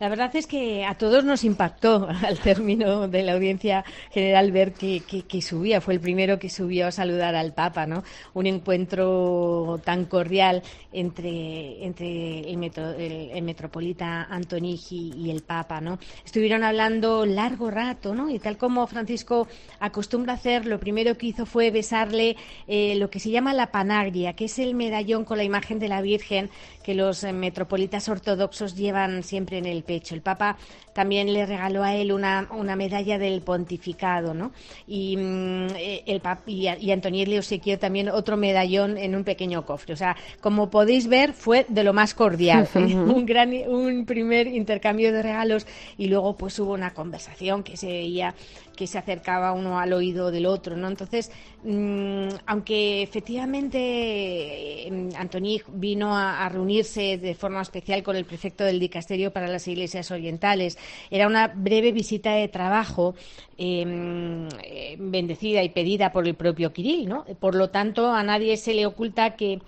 La verdad es que a todos nos impactó (laughs) al término de la audiencia general ver que, subía, fue el primero que subió a saludar al Papa, ¿no? Un encuentro tan cordial entre, entre el, metropolita Antonigi y el Papa, ¿no? Estuvieron hablando largo rato, ¿no? Y tal como Francisco acostumbra hacer, lo primero que hizo fue besarle eh, lo que se llama la panagria, que es el medallón con la imagen de la Virgen que los eh, metropolitas ortodoxos llevan siempre en el pecho. El Papa también le regaló a él una, una medalla del pontificado, ¿no? Y, mm, eh, el y, y Antoniel le obsequió también otro medallón en un pequeño cofre. O sea, como podéis ver, fue de lo más cordial. (laughs) (laughs) un, gran, un primer intercambio de regalos y luego pues hubo una conversación que se veía que se acercaba uno al oído del otro, ¿no? Entonces, mm, aunque efectivamente eh, Antoni vino a, reunirse de forma especial con el prefecto del dicasterio para las iglesias orientales, era una breve visita de trabajo em, eh, bendecida y pedida por el propio Kirill, ¿no? Por lo tanto, a nadie se le oculta que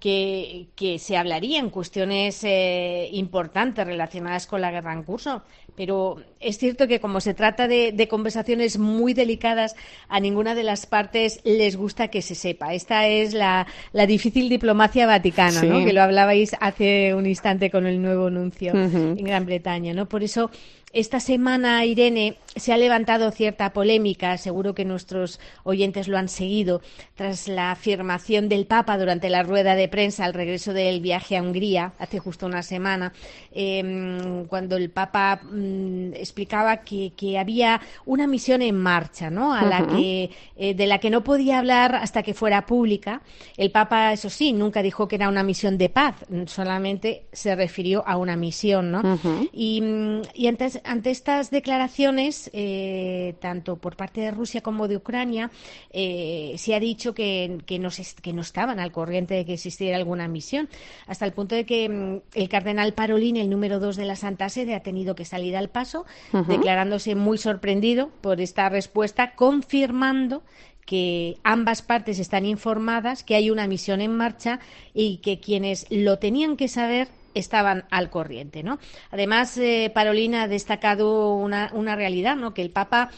que, se hablaría en cuestiones eh, importantes relacionadas con la guerra en curso. Pero es cierto que como se trata de, conversaciones muy delicadas, a ninguna de las partes les gusta que se sepa. Esta es la, difícil diplomacia vaticana, ¿no? que lo hablabais hace un instante con el nuevo anuncio en Gran Bretaña. ¿no? Por eso esta semana, Irene, se ha levantado cierta polémica, seguro que nuestros oyentes lo han seguido, tras la afirmación del Papa durante la rueda de prensa al regreso del viaje a Hungría, hace justo una semana, em, cuando el Papa mm, explicaba que, había una misión en marcha, ¿no? A la que, eh, de la que no podía hablar hasta que fuera pública. El Papa, eso sí, nunca dijo que era una misión de paz, solamente se refirió a una misión, ¿no? y, mm, y ante estas declaraciones, eh, tanto por parte de Rusia como de Ucrania, eh, se ha dicho que, no que, no estaban al corriente de que existiera alguna misión, hasta el punto de que mm, el cardenal Parolin, el número dos de la Santa Sede, ha tenido que salir al paso, declarándose muy sorprendido por esta respuesta, confirmando que ambas partes están informadas, que hay una misión en marcha y que quienes lo tenían que saber estaban al corriente, ¿no? Además, eh, Parolina ha destacado una, una realidad, ¿no? Que el Papa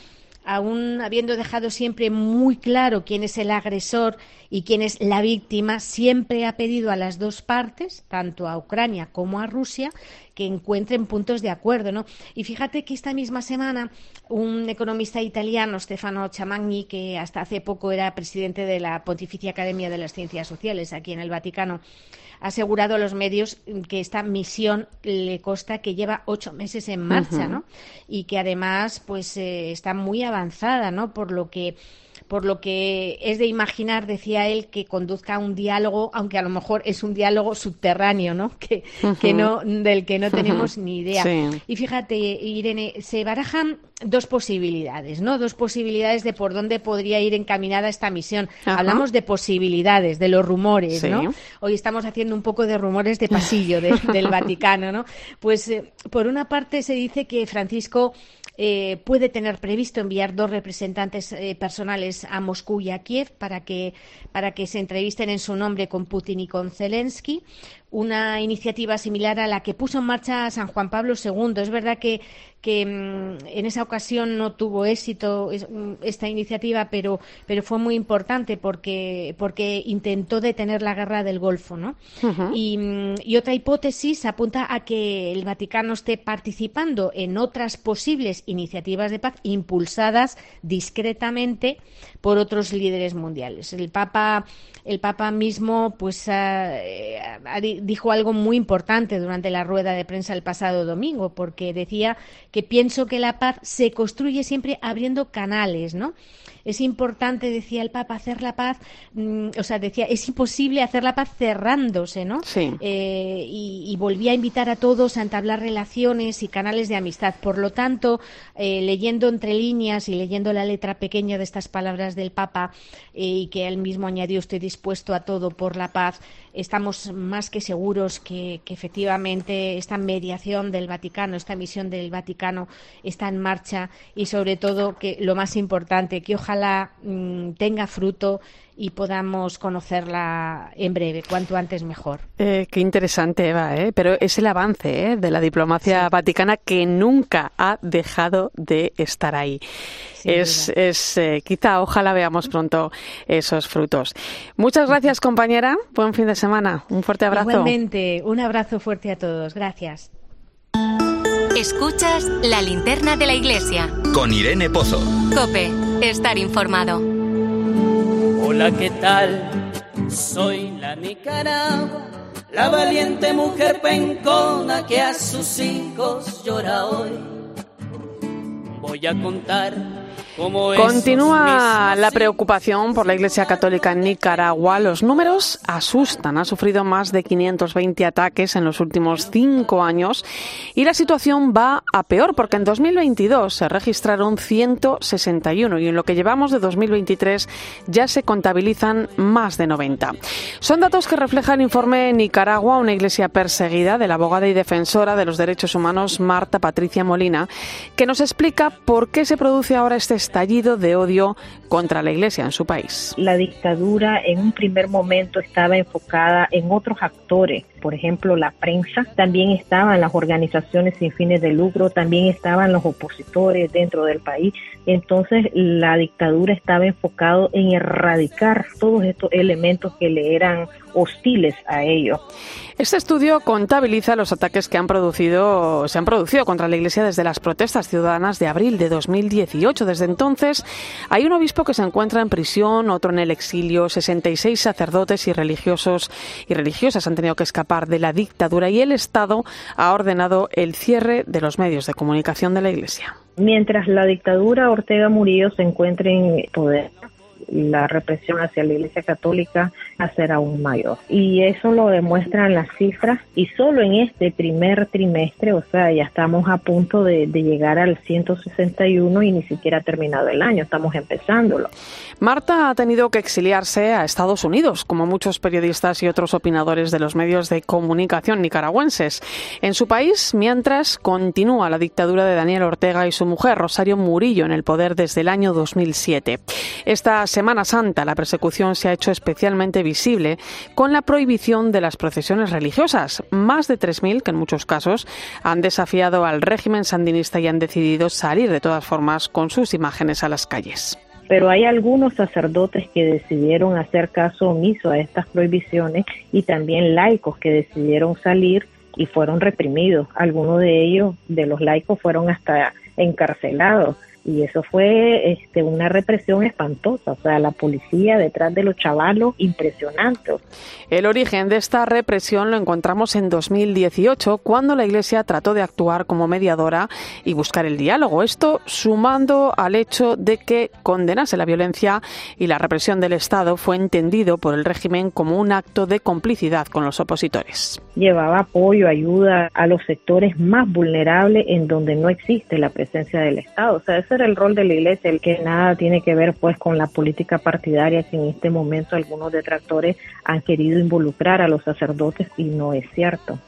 aún habiendo dejado siempre muy claro quién es el agresor y quién es la víctima, siempre ha pedido a las dos partes, tanto a Ucrania como a Rusia, que encuentren puntos de acuerdo, ¿no? Y fíjate que esta misma semana un economista italiano, Stefano Chamagni, que hasta hace poco era presidente de la Pontificia Academia de las Ciencias Sociales aquí en el Vaticano, ha asegurado a los medios que esta misión le consta que lleva ocho meses en marcha, ¿no? Y que además, pues, eh, está muy avanzada, ¿no? Por lo que por lo que es de imaginar, decía él, que conduzca a un diálogo, aunque a lo mejor es un diálogo subterráneo, ¿no? (laughs) Que, que no del que no tenemos ni idea. Y fíjate, Irene, se barajan dos posibilidades, ¿no? Dos posibilidades de por dónde podría ir encaminada esta misión. Hablamos de posibilidades, de los rumores, ¿no? Hoy estamos haciendo un poco de rumores de pasillo del (laughs) Vaticano, ¿no? Pues eh, por una parte se dice que Francisco eh, puede tener previsto enviar dos representantes eh, personales a Moscú y a Kiev para que, para que se entrevisten en su nombre con Putin y con Zelensky una iniciativa similar a la que puso en marcha San Juan Pablo II. Es verdad que, mm, en esa ocasión no tuvo éxito mm, esta iniciativa, pero, pero fue muy importante porque, porque intentó detener la guerra del Golfo. ¿no? y, mm, y, otra hipótesis apunta a que el Vaticano esté participando en otras posibles iniciativas de paz impulsadas discretamente por otros líderes mundiales. El Papa, el Papa mismo pues, dijo algo muy importante durante la rueda de prensa el pasado domingo, porque decía que pienso que la paz se construye siempre abriendo canales, ¿no? Es importante, decía el Papa, hacer la paz, mm, o sea, decía, es imposible hacer la paz cerrándose, ¿no? Sí. Eh, y, volvía a invitar a todos a entablar relaciones y canales de amistad. Por lo tanto, eh, leyendo entre líneas y leyendo la letra pequeña de estas palabras del Papa eh, y que él mismo añadió, estoy dispuesto a todo por la paz, estamos más que seguros que, que efectivamente esta mediación del Vaticano, esta misión del Vaticano está en marcha y sobre todo que lo más importante, que ojalá ojalá mm, tenga fruto y podamos conocerla en breve, cuanto antes mejor. Eh, qué interesante, Eva, ¿eh? pero es el avance ¿eh? de la diplomacia vaticana que nunca ha dejado de estar ahí. es, es quizá, ojalá veamos pronto esos frutos. Muchas gracias, compañera. Buen fin de semana. Un fuerte abrazo. Igualmente, un abrazo fuerte a todos. Gracias. Escuchas la linterna de la iglesia. Con Irene Pozo. Cope, estar informado. Hola, ¿qué tal? Soy la Nicaragua, la valiente mujer pencona que a sus hijos llora hoy. Voy a contar Continúa la preocupación por la Iglesia Católica en Nicaragua. Los números asustan. Ha sufrido más de 520 ataques en los últimos cinco años y la situación va a peor porque en 2022 se registraron 161 y en lo que llevamos de 2023 ya se contabilizan más de 90. Son datos que refleja el informe Nicaragua, una iglesia perseguida de la abogada y defensora de los derechos humanos Marta Patricia Molina, que nos explica por qué se produce ahora este estallido de odio contra la Iglesia en su país. La dictadura en un primer momento estaba enfocada en otros actores, por ejemplo la prensa, también estaban las organizaciones sin fines de lucro, también estaban los opositores dentro del país. Entonces la dictadura estaba enfocado en erradicar todos estos elementos que le eran hostiles a ellos. Este estudio contabiliza los ataques que han producido, se han producido contra la Iglesia desde las protestas ciudadanas de abril de 2018. Desde entonces hay un obispo que se encuentra en prisión, otro en el exilio, 66 sacerdotes y religiosos y religiosas han tenido que escapar de la dictadura y el Estado ha ordenado el cierre de los medios de comunicación de la Iglesia. Mientras la dictadura Ortega Murillo se encuentre en poder, la represión hacia la Iglesia Católica a ser aún mayor. Y eso lo demuestran las cifras y solo en este primer trimestre, o sea, ya estamos a punto de, de llegar al 161 y ni siquiera ha terminado el año, estamos empezándolo. Marta ha tenido que exiliarse a Estados Unidos, como muchos periodistas y otros opinadores de los medios de comunicación nicaragüenses. En su país, mientras continúa la dictadura de Daniel Ortega y su mujer, Rosario Murillo, en el poder desde el año 2007. Esta Semana Santa la persecución se ha hecho especialmente visible con la prohibición de las procesiones religiosas. Más de 3.000, que en muchos casos han desafiado al régimen sandinista y han decidido salir de todas formas con sus imágenes a las calles pero hay algunos sacerdotes que decidieron hacer caso omiso a estas prohibiciones y también laicos que decidieron salir y fueron reprimidos. Algunos de ellos, de los laicos, fueron hasta encarcelados y eso fue este, una represión espantosa, o sea, la policía detrás de los chavalos, impresionante. El origen de esta represión lo encontramos en 2018, cuando la Iglesia trató de actuar como mediadora y buscar el diálogo. Esto sumando al hecho de que condenase la violencia y la represión del Estado fue entendido por el régimen como un acto de complicidad con los opositores. Llevaba apoyo, ayuda a los sectores más vulnerables en donde no existe la presencia del Estado. O sea, el rol de la Iglesia, el que nada tiene que ver pues con la política partidaria que en este momento algunos detractores han querido involucrar a los sacerdotes y no es cierto.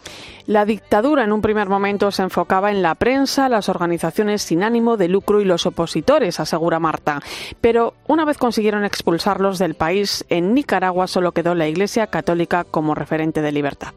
La dictadura en un primer momento se enfocaba en la prensa, las organizaciones sin ánimo de lucro y los opositores, asegura Marta. Pero una vez consiguieron expulsarlos del país, en Nicaragua solo quedó la Iglesia Católica como referente de libertad.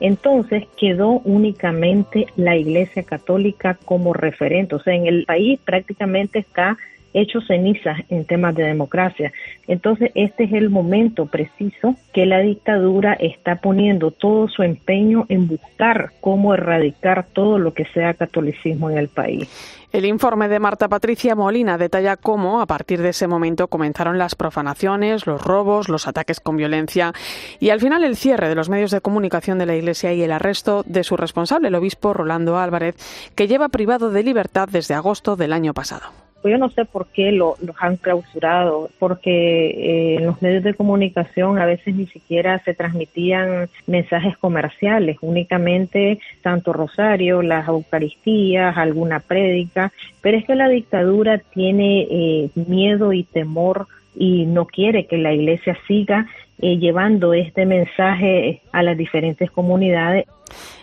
Entonces quedó únicamente la Iglesia Católica como referente. O sea, en el país prácticamente está hecho cenizas en temas de democracia. Entonces, este es el momento preciso que la dictadura está poniendo todo su empeño en buscar cómo erradicar todo lo que sea catolicismo en el país. El informe de Marta Patricia Molina detalla cómo, a partir de ese momento, comenzaron las profanaciones, los robos, los ataques con violencia y, al final, el cierre de los medios de comunicación de la Iglesia y el arresto de su responsable, el obispo Rolando Álvarez, que lleva privado de libertad desde agosto del año pasado. Yo no sé por qué lo, los han clausurado, porque eh, en los medios de comunicación a veces ni siquiera se transmitían mensajes comerciales, únicamente Santo Rosario, las Eucaristías, alguna prédica, pero es que la dictadura tiene eh, miedo y temor y no quiere que la iglesia siga eh, llevando este mensaje a las diferentes comunidades.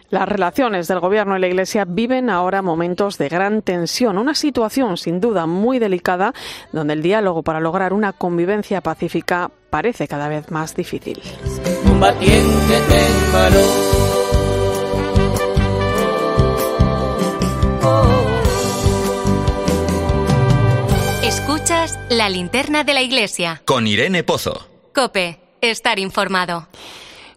Las relaciones del Gobierno y la Iglesia viven ahora momentos de gran tensión, una situación sin duda muy delicada donde el diálogo para lograr una convivencia pacífica parece cada vez más difícil. Escuchas la linterna de la Iglesia. Con Irene Pozo. Cope, estar informado.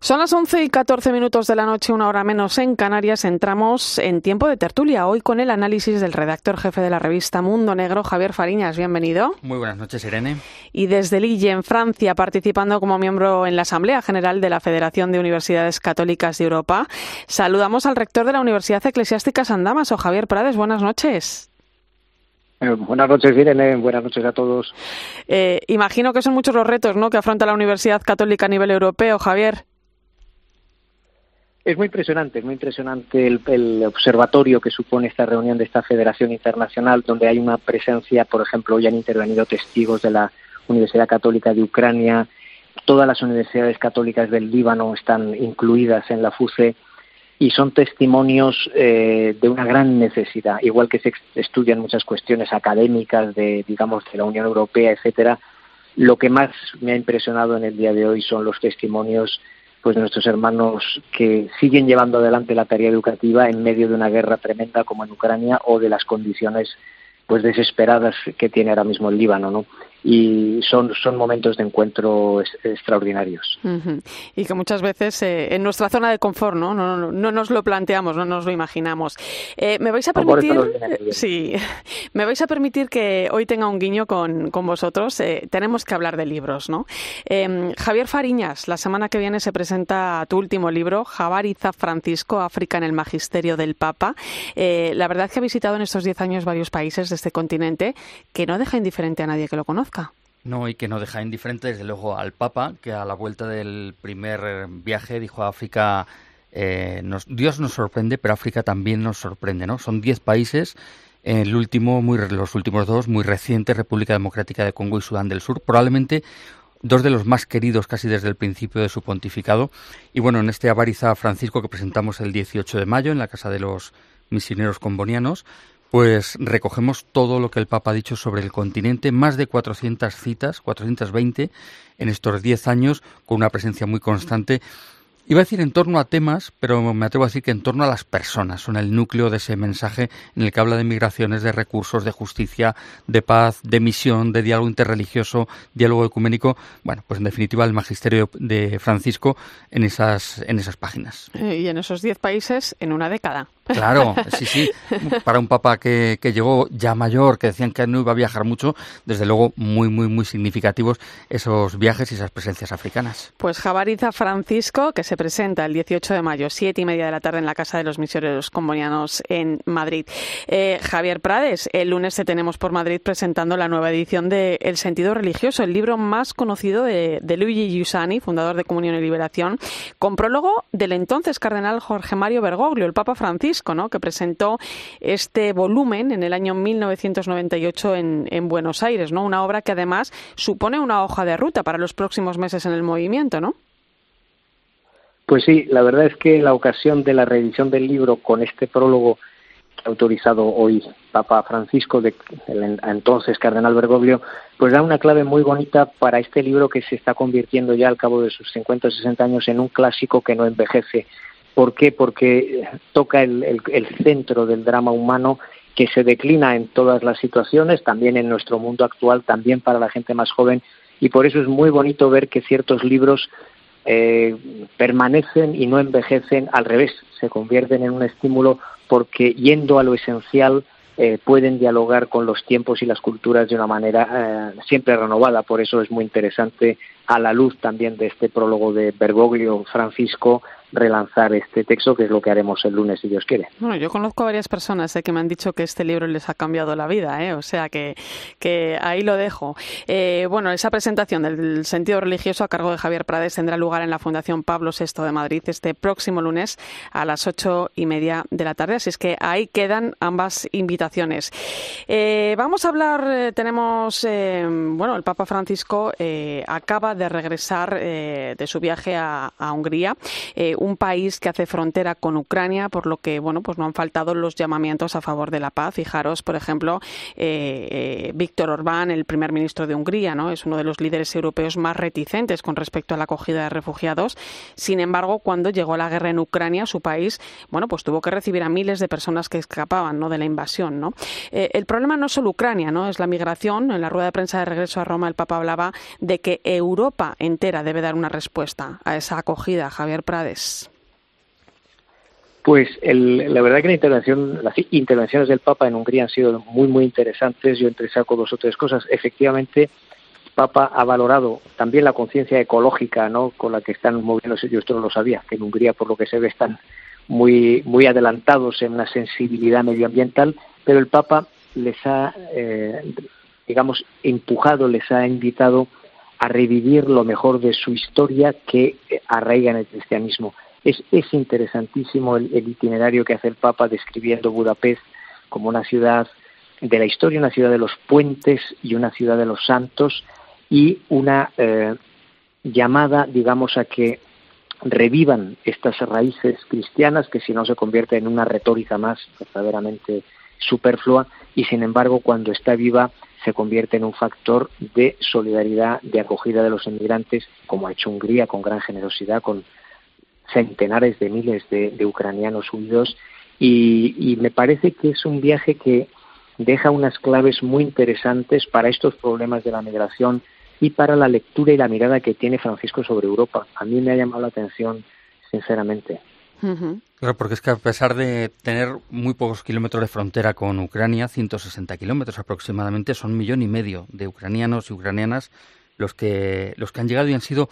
Son las 11 y 14 minutos de la noche, una hora menos en Canarias. Entramos en tiempo de tertulia, hoy con el análisis del redactor jefe de la revista Mundo Negro, Javier Fariñas. Bienvenido. Muy buenas noches, Irene. Y desde Lille, en Francia, participando como miembro en la Asamblea General de la Federación de Universidades Católicas de Europa, saludamos al rector de la Universidad Eclesiástica San Damaso, Javier Prades. Buenas noches. Eh, buenas noches, Irene. Buenas noches a todos. Eh, imagino que son muchos los retos ¿no? que afronta la Universidad Católica a nivel europeo, Javier. Es muy impresionante, es muy impresionante el, observatorio que supone esta reunión de esta Federación Internacional, donde hay una presencia, por ejemplo, hoy han intervenido testigos de la Universidad Católica de Ucrania, todas las universidades católicas del Líbano están incluidas en la FUCE y son testimonios eh, de una gran necesidad, igual que se estudian muchas cuestiones académicas de, digamos, de la Unión Europea, etcétera. Lo que más me ha impresionado en el día de hoy son los testimonios pues nuestros hermanos que siguen llevando adelante la tarea educativa en medio de una guerra tremenda como en Ucrania o de las condiciones pues desesperadas que tiene ahora mismo el Líbano, ¿no? Y son, son momentos de encuentro extraordinarios. Y que muchas veces eh, en nuestra zona de confort ¿no? No, no, nos lo planteamos, no nos lo imaginamos. Eh, ¿Me vais a permitir sí, (laughs) me vais a permitir que hoy tenga un guiño con, con vosotros? Eh, tenemos que hablar de libros, ¿no? Em, Javier Fariñas, la semana que viene se presenta tu último libro, Javariza Francisco, África en el Magisterio del Papa. la verdad es que ha visitado en estos diez años varios países de este continente que no deja indiferente a nadie que lo No, y que no deja indiferente, desde luego, al Papa, que a la vuelta del primer viaje dijo a África, eh, Dios nos sorprende, pero África también nos sorprende, ¿no? Son diez países, el último, muy, los últimos dos, muy recientes, República Democrática de Congo y Sudán del Sur, probablemente dos de los más queridos casi desde el principio de su pontificado. Y bueno, en este Avariza Francisco que presentamos el 18 de mayo en la Casa de los Misioneros Combonianos, pues recogemos todo lo que el Papa ha dicho sobre el continente, más de 400 citas, 420 en estos 10 años, con una presencia muy constante Iba a decir en torno a temas, pero me atrevo a decir que en torno a las personas, son el núcleo de ese mensaje en el que habla de migraciones, de recursos, de justicia, de paz, de misión, de diálogo interreligioso, diálogo ecuménico. Bueno, pues en definitiva el magisterio de Francisco en esas, en esas páginas. Eh, y en esos diez países en una década. Claro, sí, sí. Para un papa que, llegó ya mayor, que decían que no iba a viajar mucho, desde luego muy, muy, muy significativos esos viajes y esas presencias africanas. Pues Jabariza Francisco, que se presenta el 18 de mayo, siete y media de la tarde en la Casa de los Misioneros Combonianos en Madrid. Eh, Javier Prades, el lunes te tenemos por Madrid presentando la nueva edición de El sentido religioso, el libro más conocido de, Luigi Giussani, fundador de Comunión y Liberación, con prólogo del entonces cardenal Jorge Mario Bergoglio, el Papa Francisco, que presentó este volumen en el año 1998 en, en Buenos Aires, ¿no? una obra que además supone una hoja de ruta para los próximos meses en el movimiento, ¿no? Pues sí, la verdad es que la ocasión de la reedición del libro con este prólogo autorizado hoy Papa Francisco, de, entonces Cardenal Bergoglio, pues da una clave muy bonita para este libro que se está convirtiendo ya al cabo de sus 50 o 60 años en un clásico que no envejece. ¿Por qué? Porque toca el, el centro del drama humano que se declina en todas las situaciones, también en nuestro mundo actual, también para la gente más joven, y por eso es muy bonito ver que ciertos libros eh, permanecen y no envejecen, al revés, se convierten en un estímulo porque yendo a lo esencial eh, pueden dialogar con los tiempos y las culturas de una manera eh, siempre renovada. Por eso es muy interesante, a la luz también de este prólogo de Bergoglio Francisco, relanzar este texto, que es lo que haremos el lunes, si Dios quiere. Bueno, yo conozco a varias personas eh, que me han dicho que este libro les ha cambiado la vida, ¿eh? o sea que, que ahí lo dejo. Eh, bueno, esa presentación del sentido religioso a cargo de Javier Prades tendrá lugar en la Fundación Pablo VI de Madrid este próximo lunes a las ocho y media de la tarde, así es que ahí quedan ambas invitaciones. Vamos a hablar, tenemos, bueno, el Papa Francisco acaba de regresar de su viaje a Hungría un país que hace frontera con Ucrania, por lo que bueno, pues no han faltado los llamamientos a favor de la paz. Fijaros, por ejemplo, eh, Víctor Orbán, el primer ministro de Hungría, ¿no? es uno de los líderes europeos más reticentes con respecto a la acogida de refugiados. Sin embargo, cuando llegó la guerra en Ucrania, su país, bueno, pues tuvo que recibir a miles de personas que escapaban, ¿no? de la invasión, ¿no? el problema no es solo Ucrania, ¿no? Es la migración. En la rueda de prensa de regreso a Roma, el Papa hablaba de que Europa entera debe dar una respuesta a esa acogida. Javier Prades. Pues la verdad que la intervención, las intervenciones del Papa en Hungría han sido muy, muy interesantes. Yo entre saco dos o tres cosas. Efectivamente, el Papa ha valorado también la conciencia ecológica ¿no? con la que están moviéndose. Yo esto no lo sabía, que en Hungría, por lo que se ve, están muy, muy adelantados en una sensibilidad medioambiental, pero el Papa les ha, eh, digamos, empujado, les ha invitado a revivir lo mejor de su historia que arraiga en el cristianismo. Es, es interesantísimo el, itinerario que hace el Papa describiendo Budapest como una ciudad de la historia, una ciudad de los puentes y una ciudad de los santos y una eh, llamada, digamos, a que revivan estas raíces cristianas que si no se convierte en una retórica más verdaderamente superflua y sin embargo cuando está viva se convierte en un factor de solidaridad, de acogida de los inmigrantes, como ha hecho Hungría con gran generosidad, con centenares de miles de, ucranianos huidos. Y, me parece que es un viaje que deja unas claves muy interesantes para estos problemas de la migración y para la lectura y la mirada que tiene Francisco sobre Europa. A mí me ha llamado la atención, sinceramente. Claro, porque es que a pesar de tener muy pocos kilómetros de frontera con Ucrania, 160 kilómetros aproximadamente, son un millón y medio de ucranianos y ucranianas los que, los que han llegado y han sido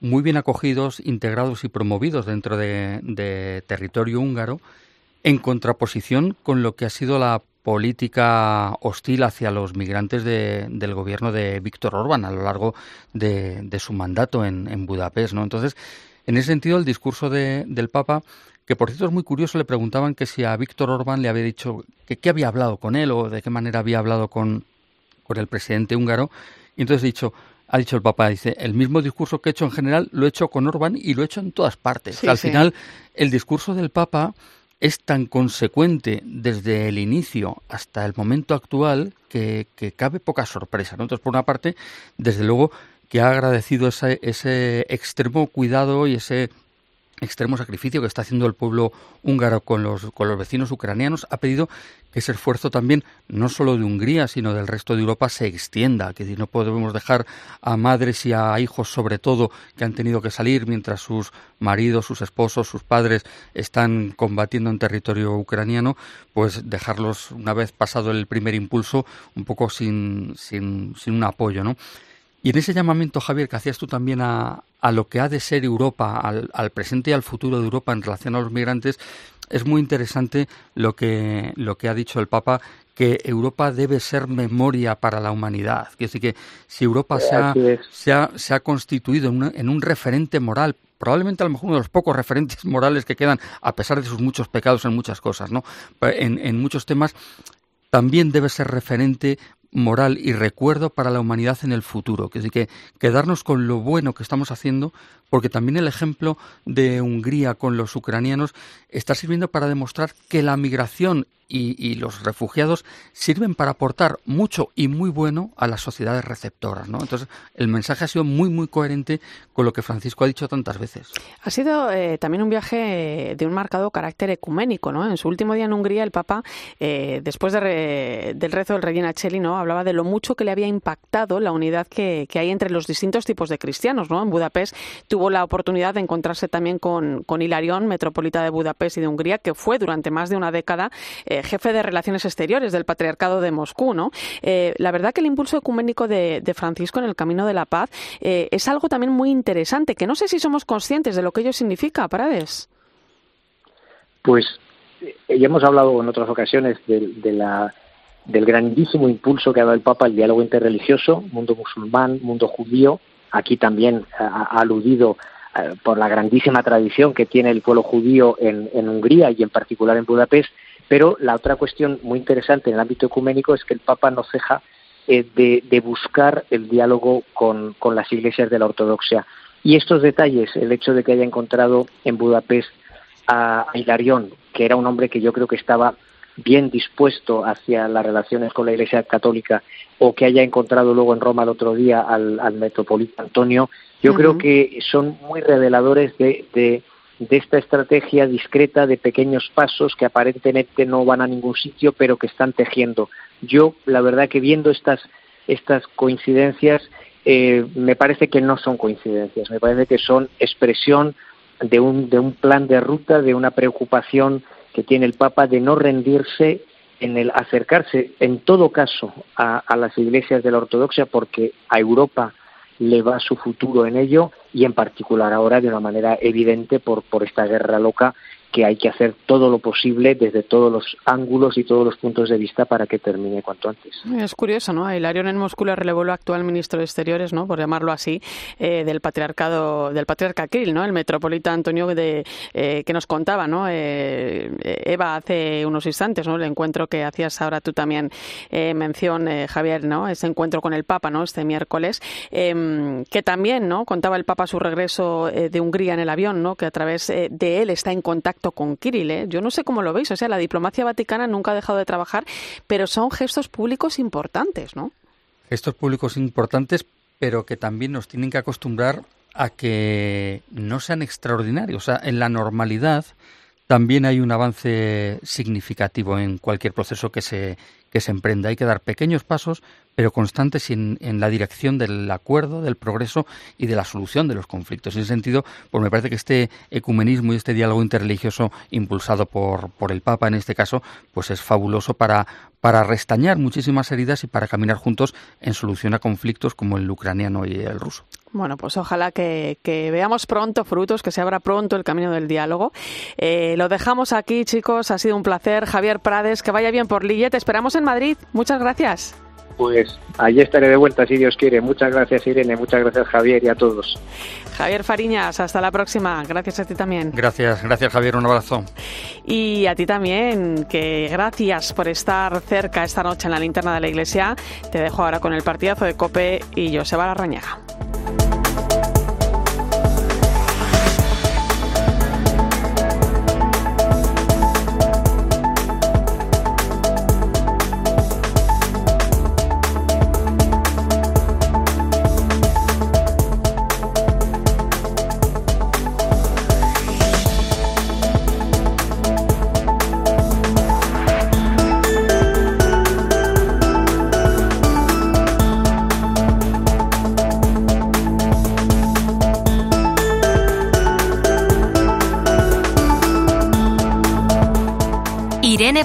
muy bien acogidos, integrados y promovidos dentro de, territorio húngaro, en contraposición con lo que ha sido la política hostil hacia los migrantes del gobierno de Víctor Orbán a lo largo de, su mandato en, en Budapest. ¿no? Entonces, en ese sentido, el discurso del Papa, que por cierto es muy curioso, le preguntaban que si a Víctor Orbán le había dicho que qué había hablado con él o de qué manera había hablado con, con el presidente húngaro. Y entonces ha dicho, ha dicho el Papa, dice, el mismo discurso que he hecho en general lo he hecho con Orbán y lo he hecho en todas partes. Al final, el discurso del Papa es tan consecuente desde el inicio hasta el momento actual que, que cabe poca sorpresa. Entonces, por una parte, desde luego, que ha agradecido ese, ese extremo cuidado y ese extremo sacrificio que está haciendo el pueblo húngaro con los, con los vecinos ucranianos, ha pedido que ese esfuerzo también, no solo de Hungría, sino del resto de Europa, se extienda, que no podemos dejar a madres y a hijos, sobre todo, que han tenido que salir mientras sus maridos, sus esposos, sus padres están combatiendo en territorio ucraniano, pues dejarlos, una vez pasado el primer impulso, un poco sin, sin, sin un apoyo, ¿no? Y en ese llamamiento, Javier, que hacías tú también a, a lo que ha de ser Europa, al, al, presente y al futuro de Europa en relación a los migrantes, es muy interesante lo que, lo que ha dicho el Papa, que Europa debe ser memoria para la humanidad. Es decir, que si Europa se ha, se ha, se ha constituido en, en un referente moral, probablemente a lo mejor uno de los pocos referentes (laughs) morales que quedan, a pesar de sus muchos pecados en muchas cosas, ¿no? En, en muchos temas, también debe ser referente moral y recuerdo para la humanidad en el futuro. Que, que quedarnos con lo bueno que estamos haciendo, porque también el ejemplo de Hungría con los ucranianos está sirviendo para demostrar que la migración y, los refugiados sirven para aportar mucho y muy bueno a las sociedades receptoras. ¿no? Entonces, el mensaje ha sido muy, muy coherente con lo que Francisco ha dicho tantas veces. Ha sido eh, también un viaje de un marcado carácter ecuménico. ¿no? En su último día en Hungría, el Papa, eh, después del rezo del Regina Cheli, ¿no? hablaba de lo mucho que le había impactado la unidad que, hay entre los distintos tipos de cristianos. ¿no? En Budapest tuvo la oportunidad de encontrarse también con, con Hilarión, metropolita de Budapest y de Hungría, que fue durante más de una década eh, jefe de Relaciones Exteriores del Patriarcado de Moscú, ¿no? Eh, la verdad que el impulso ecuménico de, Francisco en el camino de la paz eh, es algo también muy interesante, que no sé si somos conscientes de lo que ello significa, Parades. Pues ya hemos hablado en otras ocasiones de, la, del grandísimo impulso que ha dado el Papa al diálogo interreligioso, mundo musulmán, mundo judío. Aquí también ha, aludido por la grandísima tradición que tiene el pueblo judío en, en Hungría y en particular en Budapest, pero la otra cuestión muy interesante en el ámbito ecuménico es que el Papa no ceja eh, de, buscar el diálogo con, las iglesias de la ortodoxia. Y estos detalles, el hecho de que haya encontrado en Budapest a Hilarión, que era un hombre que yo creo que estaba bien dispuesto hacia las relaciones con la Iglesia Católica, o que haya encontrado luego en Roma el otro día al, metropolita Antonio, yo creo que son muy reveladores de, de, de esta estrategia discreta de pequeños pasos que aparentemente no van a ningún sitio, pero que están tejiendo. Yo, la verdad que viendo estas, estas coincidencias, eh, me parece que no son coincidencias, me parece que son expresión de un, de un plan de ruta, de una preocupación que tiene el Papa de no rendirse en el acercarse, en todo caso, a, a las iglesias de la ortodoxia, porque a Europa le va su futuro en ello y en particular ahora de una manera evidente por, por esta guerra loca que hay que hacer todo lo posible desde todos los ángulos y todos los puntos de vista para que termine cuanto antes. Es curioso, ¿no? Hilarión en Moscú le relevó el actual ministro de Exteriores, ¿no? Por llamarlo así, eh, del patriarcado, del patriarca Kirill, ¿no? El metropolita Antonio de, eh, que nos contaba, ¿no? Eh, Eva hace unos instantes, ¿no? El encuentro que hacías ahora tú también mención, Javier, ¿no? Ese encuentro con el Papa, ¿no? Este miércoles, em, que también, ¿no? Contaba el Papa su regreso de Hungría en el avión, ¿no? Que a través de él está en contacto con Kirill. ¿eh? Yo no sé cómo lo veis. O sea, la diplomacia vaticana nunca ha dejado de trabajar, pero son gestos públicos importantes, ¿no? Gestos públicos importantes, pero que también nos tienen que acostumbrar a que no sean extraordinarios. O sea, en la normalidad también hay un avance significativo en cualquier proceso que se, que se emprenda. Hay que dar pequeños pasos, pero constantes en, en, la dirección del acuerdo, del progreso y de la solución de los conflictos. En ese sentido, pues me parece que este ecumenismo y este diálogo interreligioso impulsado por, por el Papa en este caso, pues es fabuloso para, para restañar muchísimas heridas y para caminar juntos en solución a conflictos como el ucraniano y el ruso. Bueno, pues ojalá que, veamos pronto frutos, que se abra pronto el camino del diálogo. Eh, lo dejamos aquí, chicos. Ha sido un placer. Javier Prades, que vaya bien por Lille. Te esperamos en Madrid. Muchas gracias. Pues allí estaré de vuelta, si Dios quiere. Muchas gracias, Irene. Muchas gracias, Javier, y a todos. Javier Fariñas, hasta la próxima. Gracias a ti también. Gracias, gracias, Javier. Un abrazo. Y a ti también, que gracias por estar cerca esta noche en la linterna de la iglesia. Te dejo ahora con el partidazo de Cope y Joseba Larrañaga. Thank you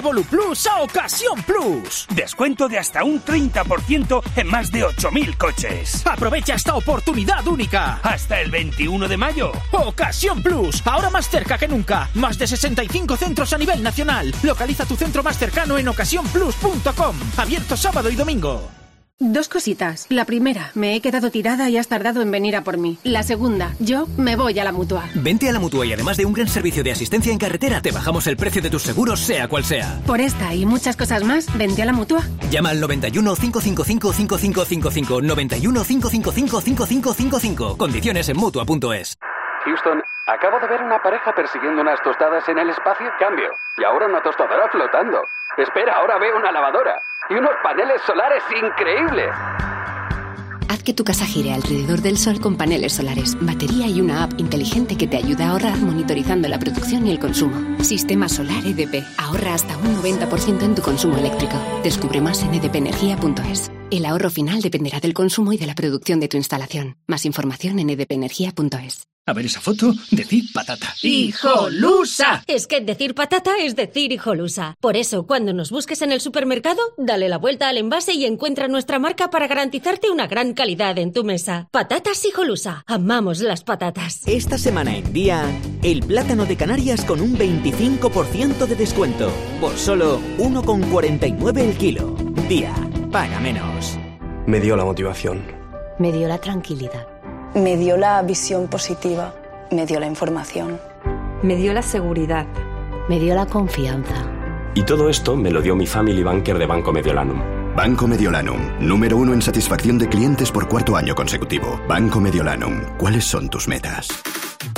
la Revolu Plus a Ocasión Plus. Descuento de hasta un 30% en más de 8.000 coches. Aprovecha esta oportunidad única. Hasta el 21 de mayo. Ocasión Plus. Ahora más cerca que nunca. Más de 65 centros a nivel nacional. Localiza tu centro más cercano en ocasiónplus.com. Abierto sábado y domingo. Dos cositas. La primera, me he quedado tirada y has tardado en venir a por mí. La segunda, yo me voy a la mutua. Vente a la mutua y además de un gran servicio de asistencia en carretera, te bajamos el precio de tus seguros, sea cual sea. Por esta y muchas cosas más, vente a la mutua. Llama al 91 555 5555. 91 555 5555. Condiciones en mutua.es. Houston, acabo de ver una pareja persiguiendo unas tostadas en el espacio. Cambio. Y ahora una tostadora flotando. Espera, ahora veo una lavadora y unos paneles solares increíbles. Haz que tu casa gire alrededor del sol con paneles solares, batería y una app inteligente que te ayuda a ahorrar monitorizando la producción y el consumo. Sistema Solar EDP. Ahorra hasta un 90% en tu consumo eléctrico. Descubre más en edpenergia.es. El ahorro final dependerá del consumo y de la producción de tu instalación. Más información en edpenergia.es. A ver esa foto, decir patata. ¡Hijolusa! Es que decir patata es decir hijolusa. Por eso, cuando nos busques en el supermercado, dale la vuelta al envase y encuentra nuestra marca para garantizarte una gran calidad en tu mesa. Patatas hijolusa. Amamos las patatas. Esta semana en día, el plátano de Canarias con un 25% de descuento. Por solo 1,49 el kilo. Día, paga menos. Me dio la motivación. Me dio la tranquilidad. Me dio la visión positiva. Me dio la información. Me dio la seguridad. Me dio la confianza. Y todo esto me lo dio mi family banker de Banco Mediolanum. Banco Mediolanum, número uno en satisfacción de clientes por cuarto año consecutivo. Banco Mediolanum, ¿cuáles son tus metas?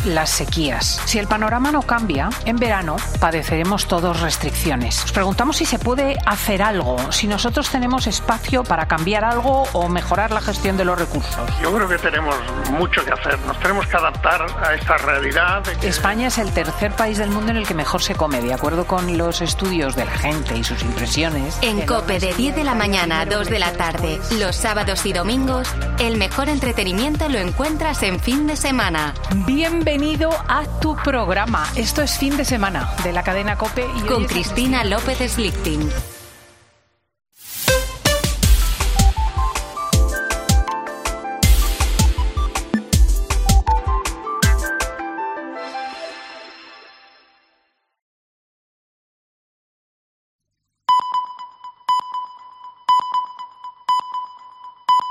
Las sequías. Si el panorama no cambia, en verano padeceremos todos restricciones. Nos preguntamos si se puede hacer algo, si nosotros tenemos espacio para cambiar algo o mejorar la gestión de los recursos. Yo creo que tenemos mucho que hacer. Nos tenemos que adaptar a esta realidad. España es el tercer país del mundo en el que mejor se come, de acuerdo con los estudios de la gente y sus impresiones. En COPE de 10 de la mañana a 2 de la tarde, los sábados y domingos, el mejor entretenimiento lo encuentras en fin de semana. Bienvenido a tu programa. Esto es fin de semana de la cadena Cope y con Cristina López Slichting.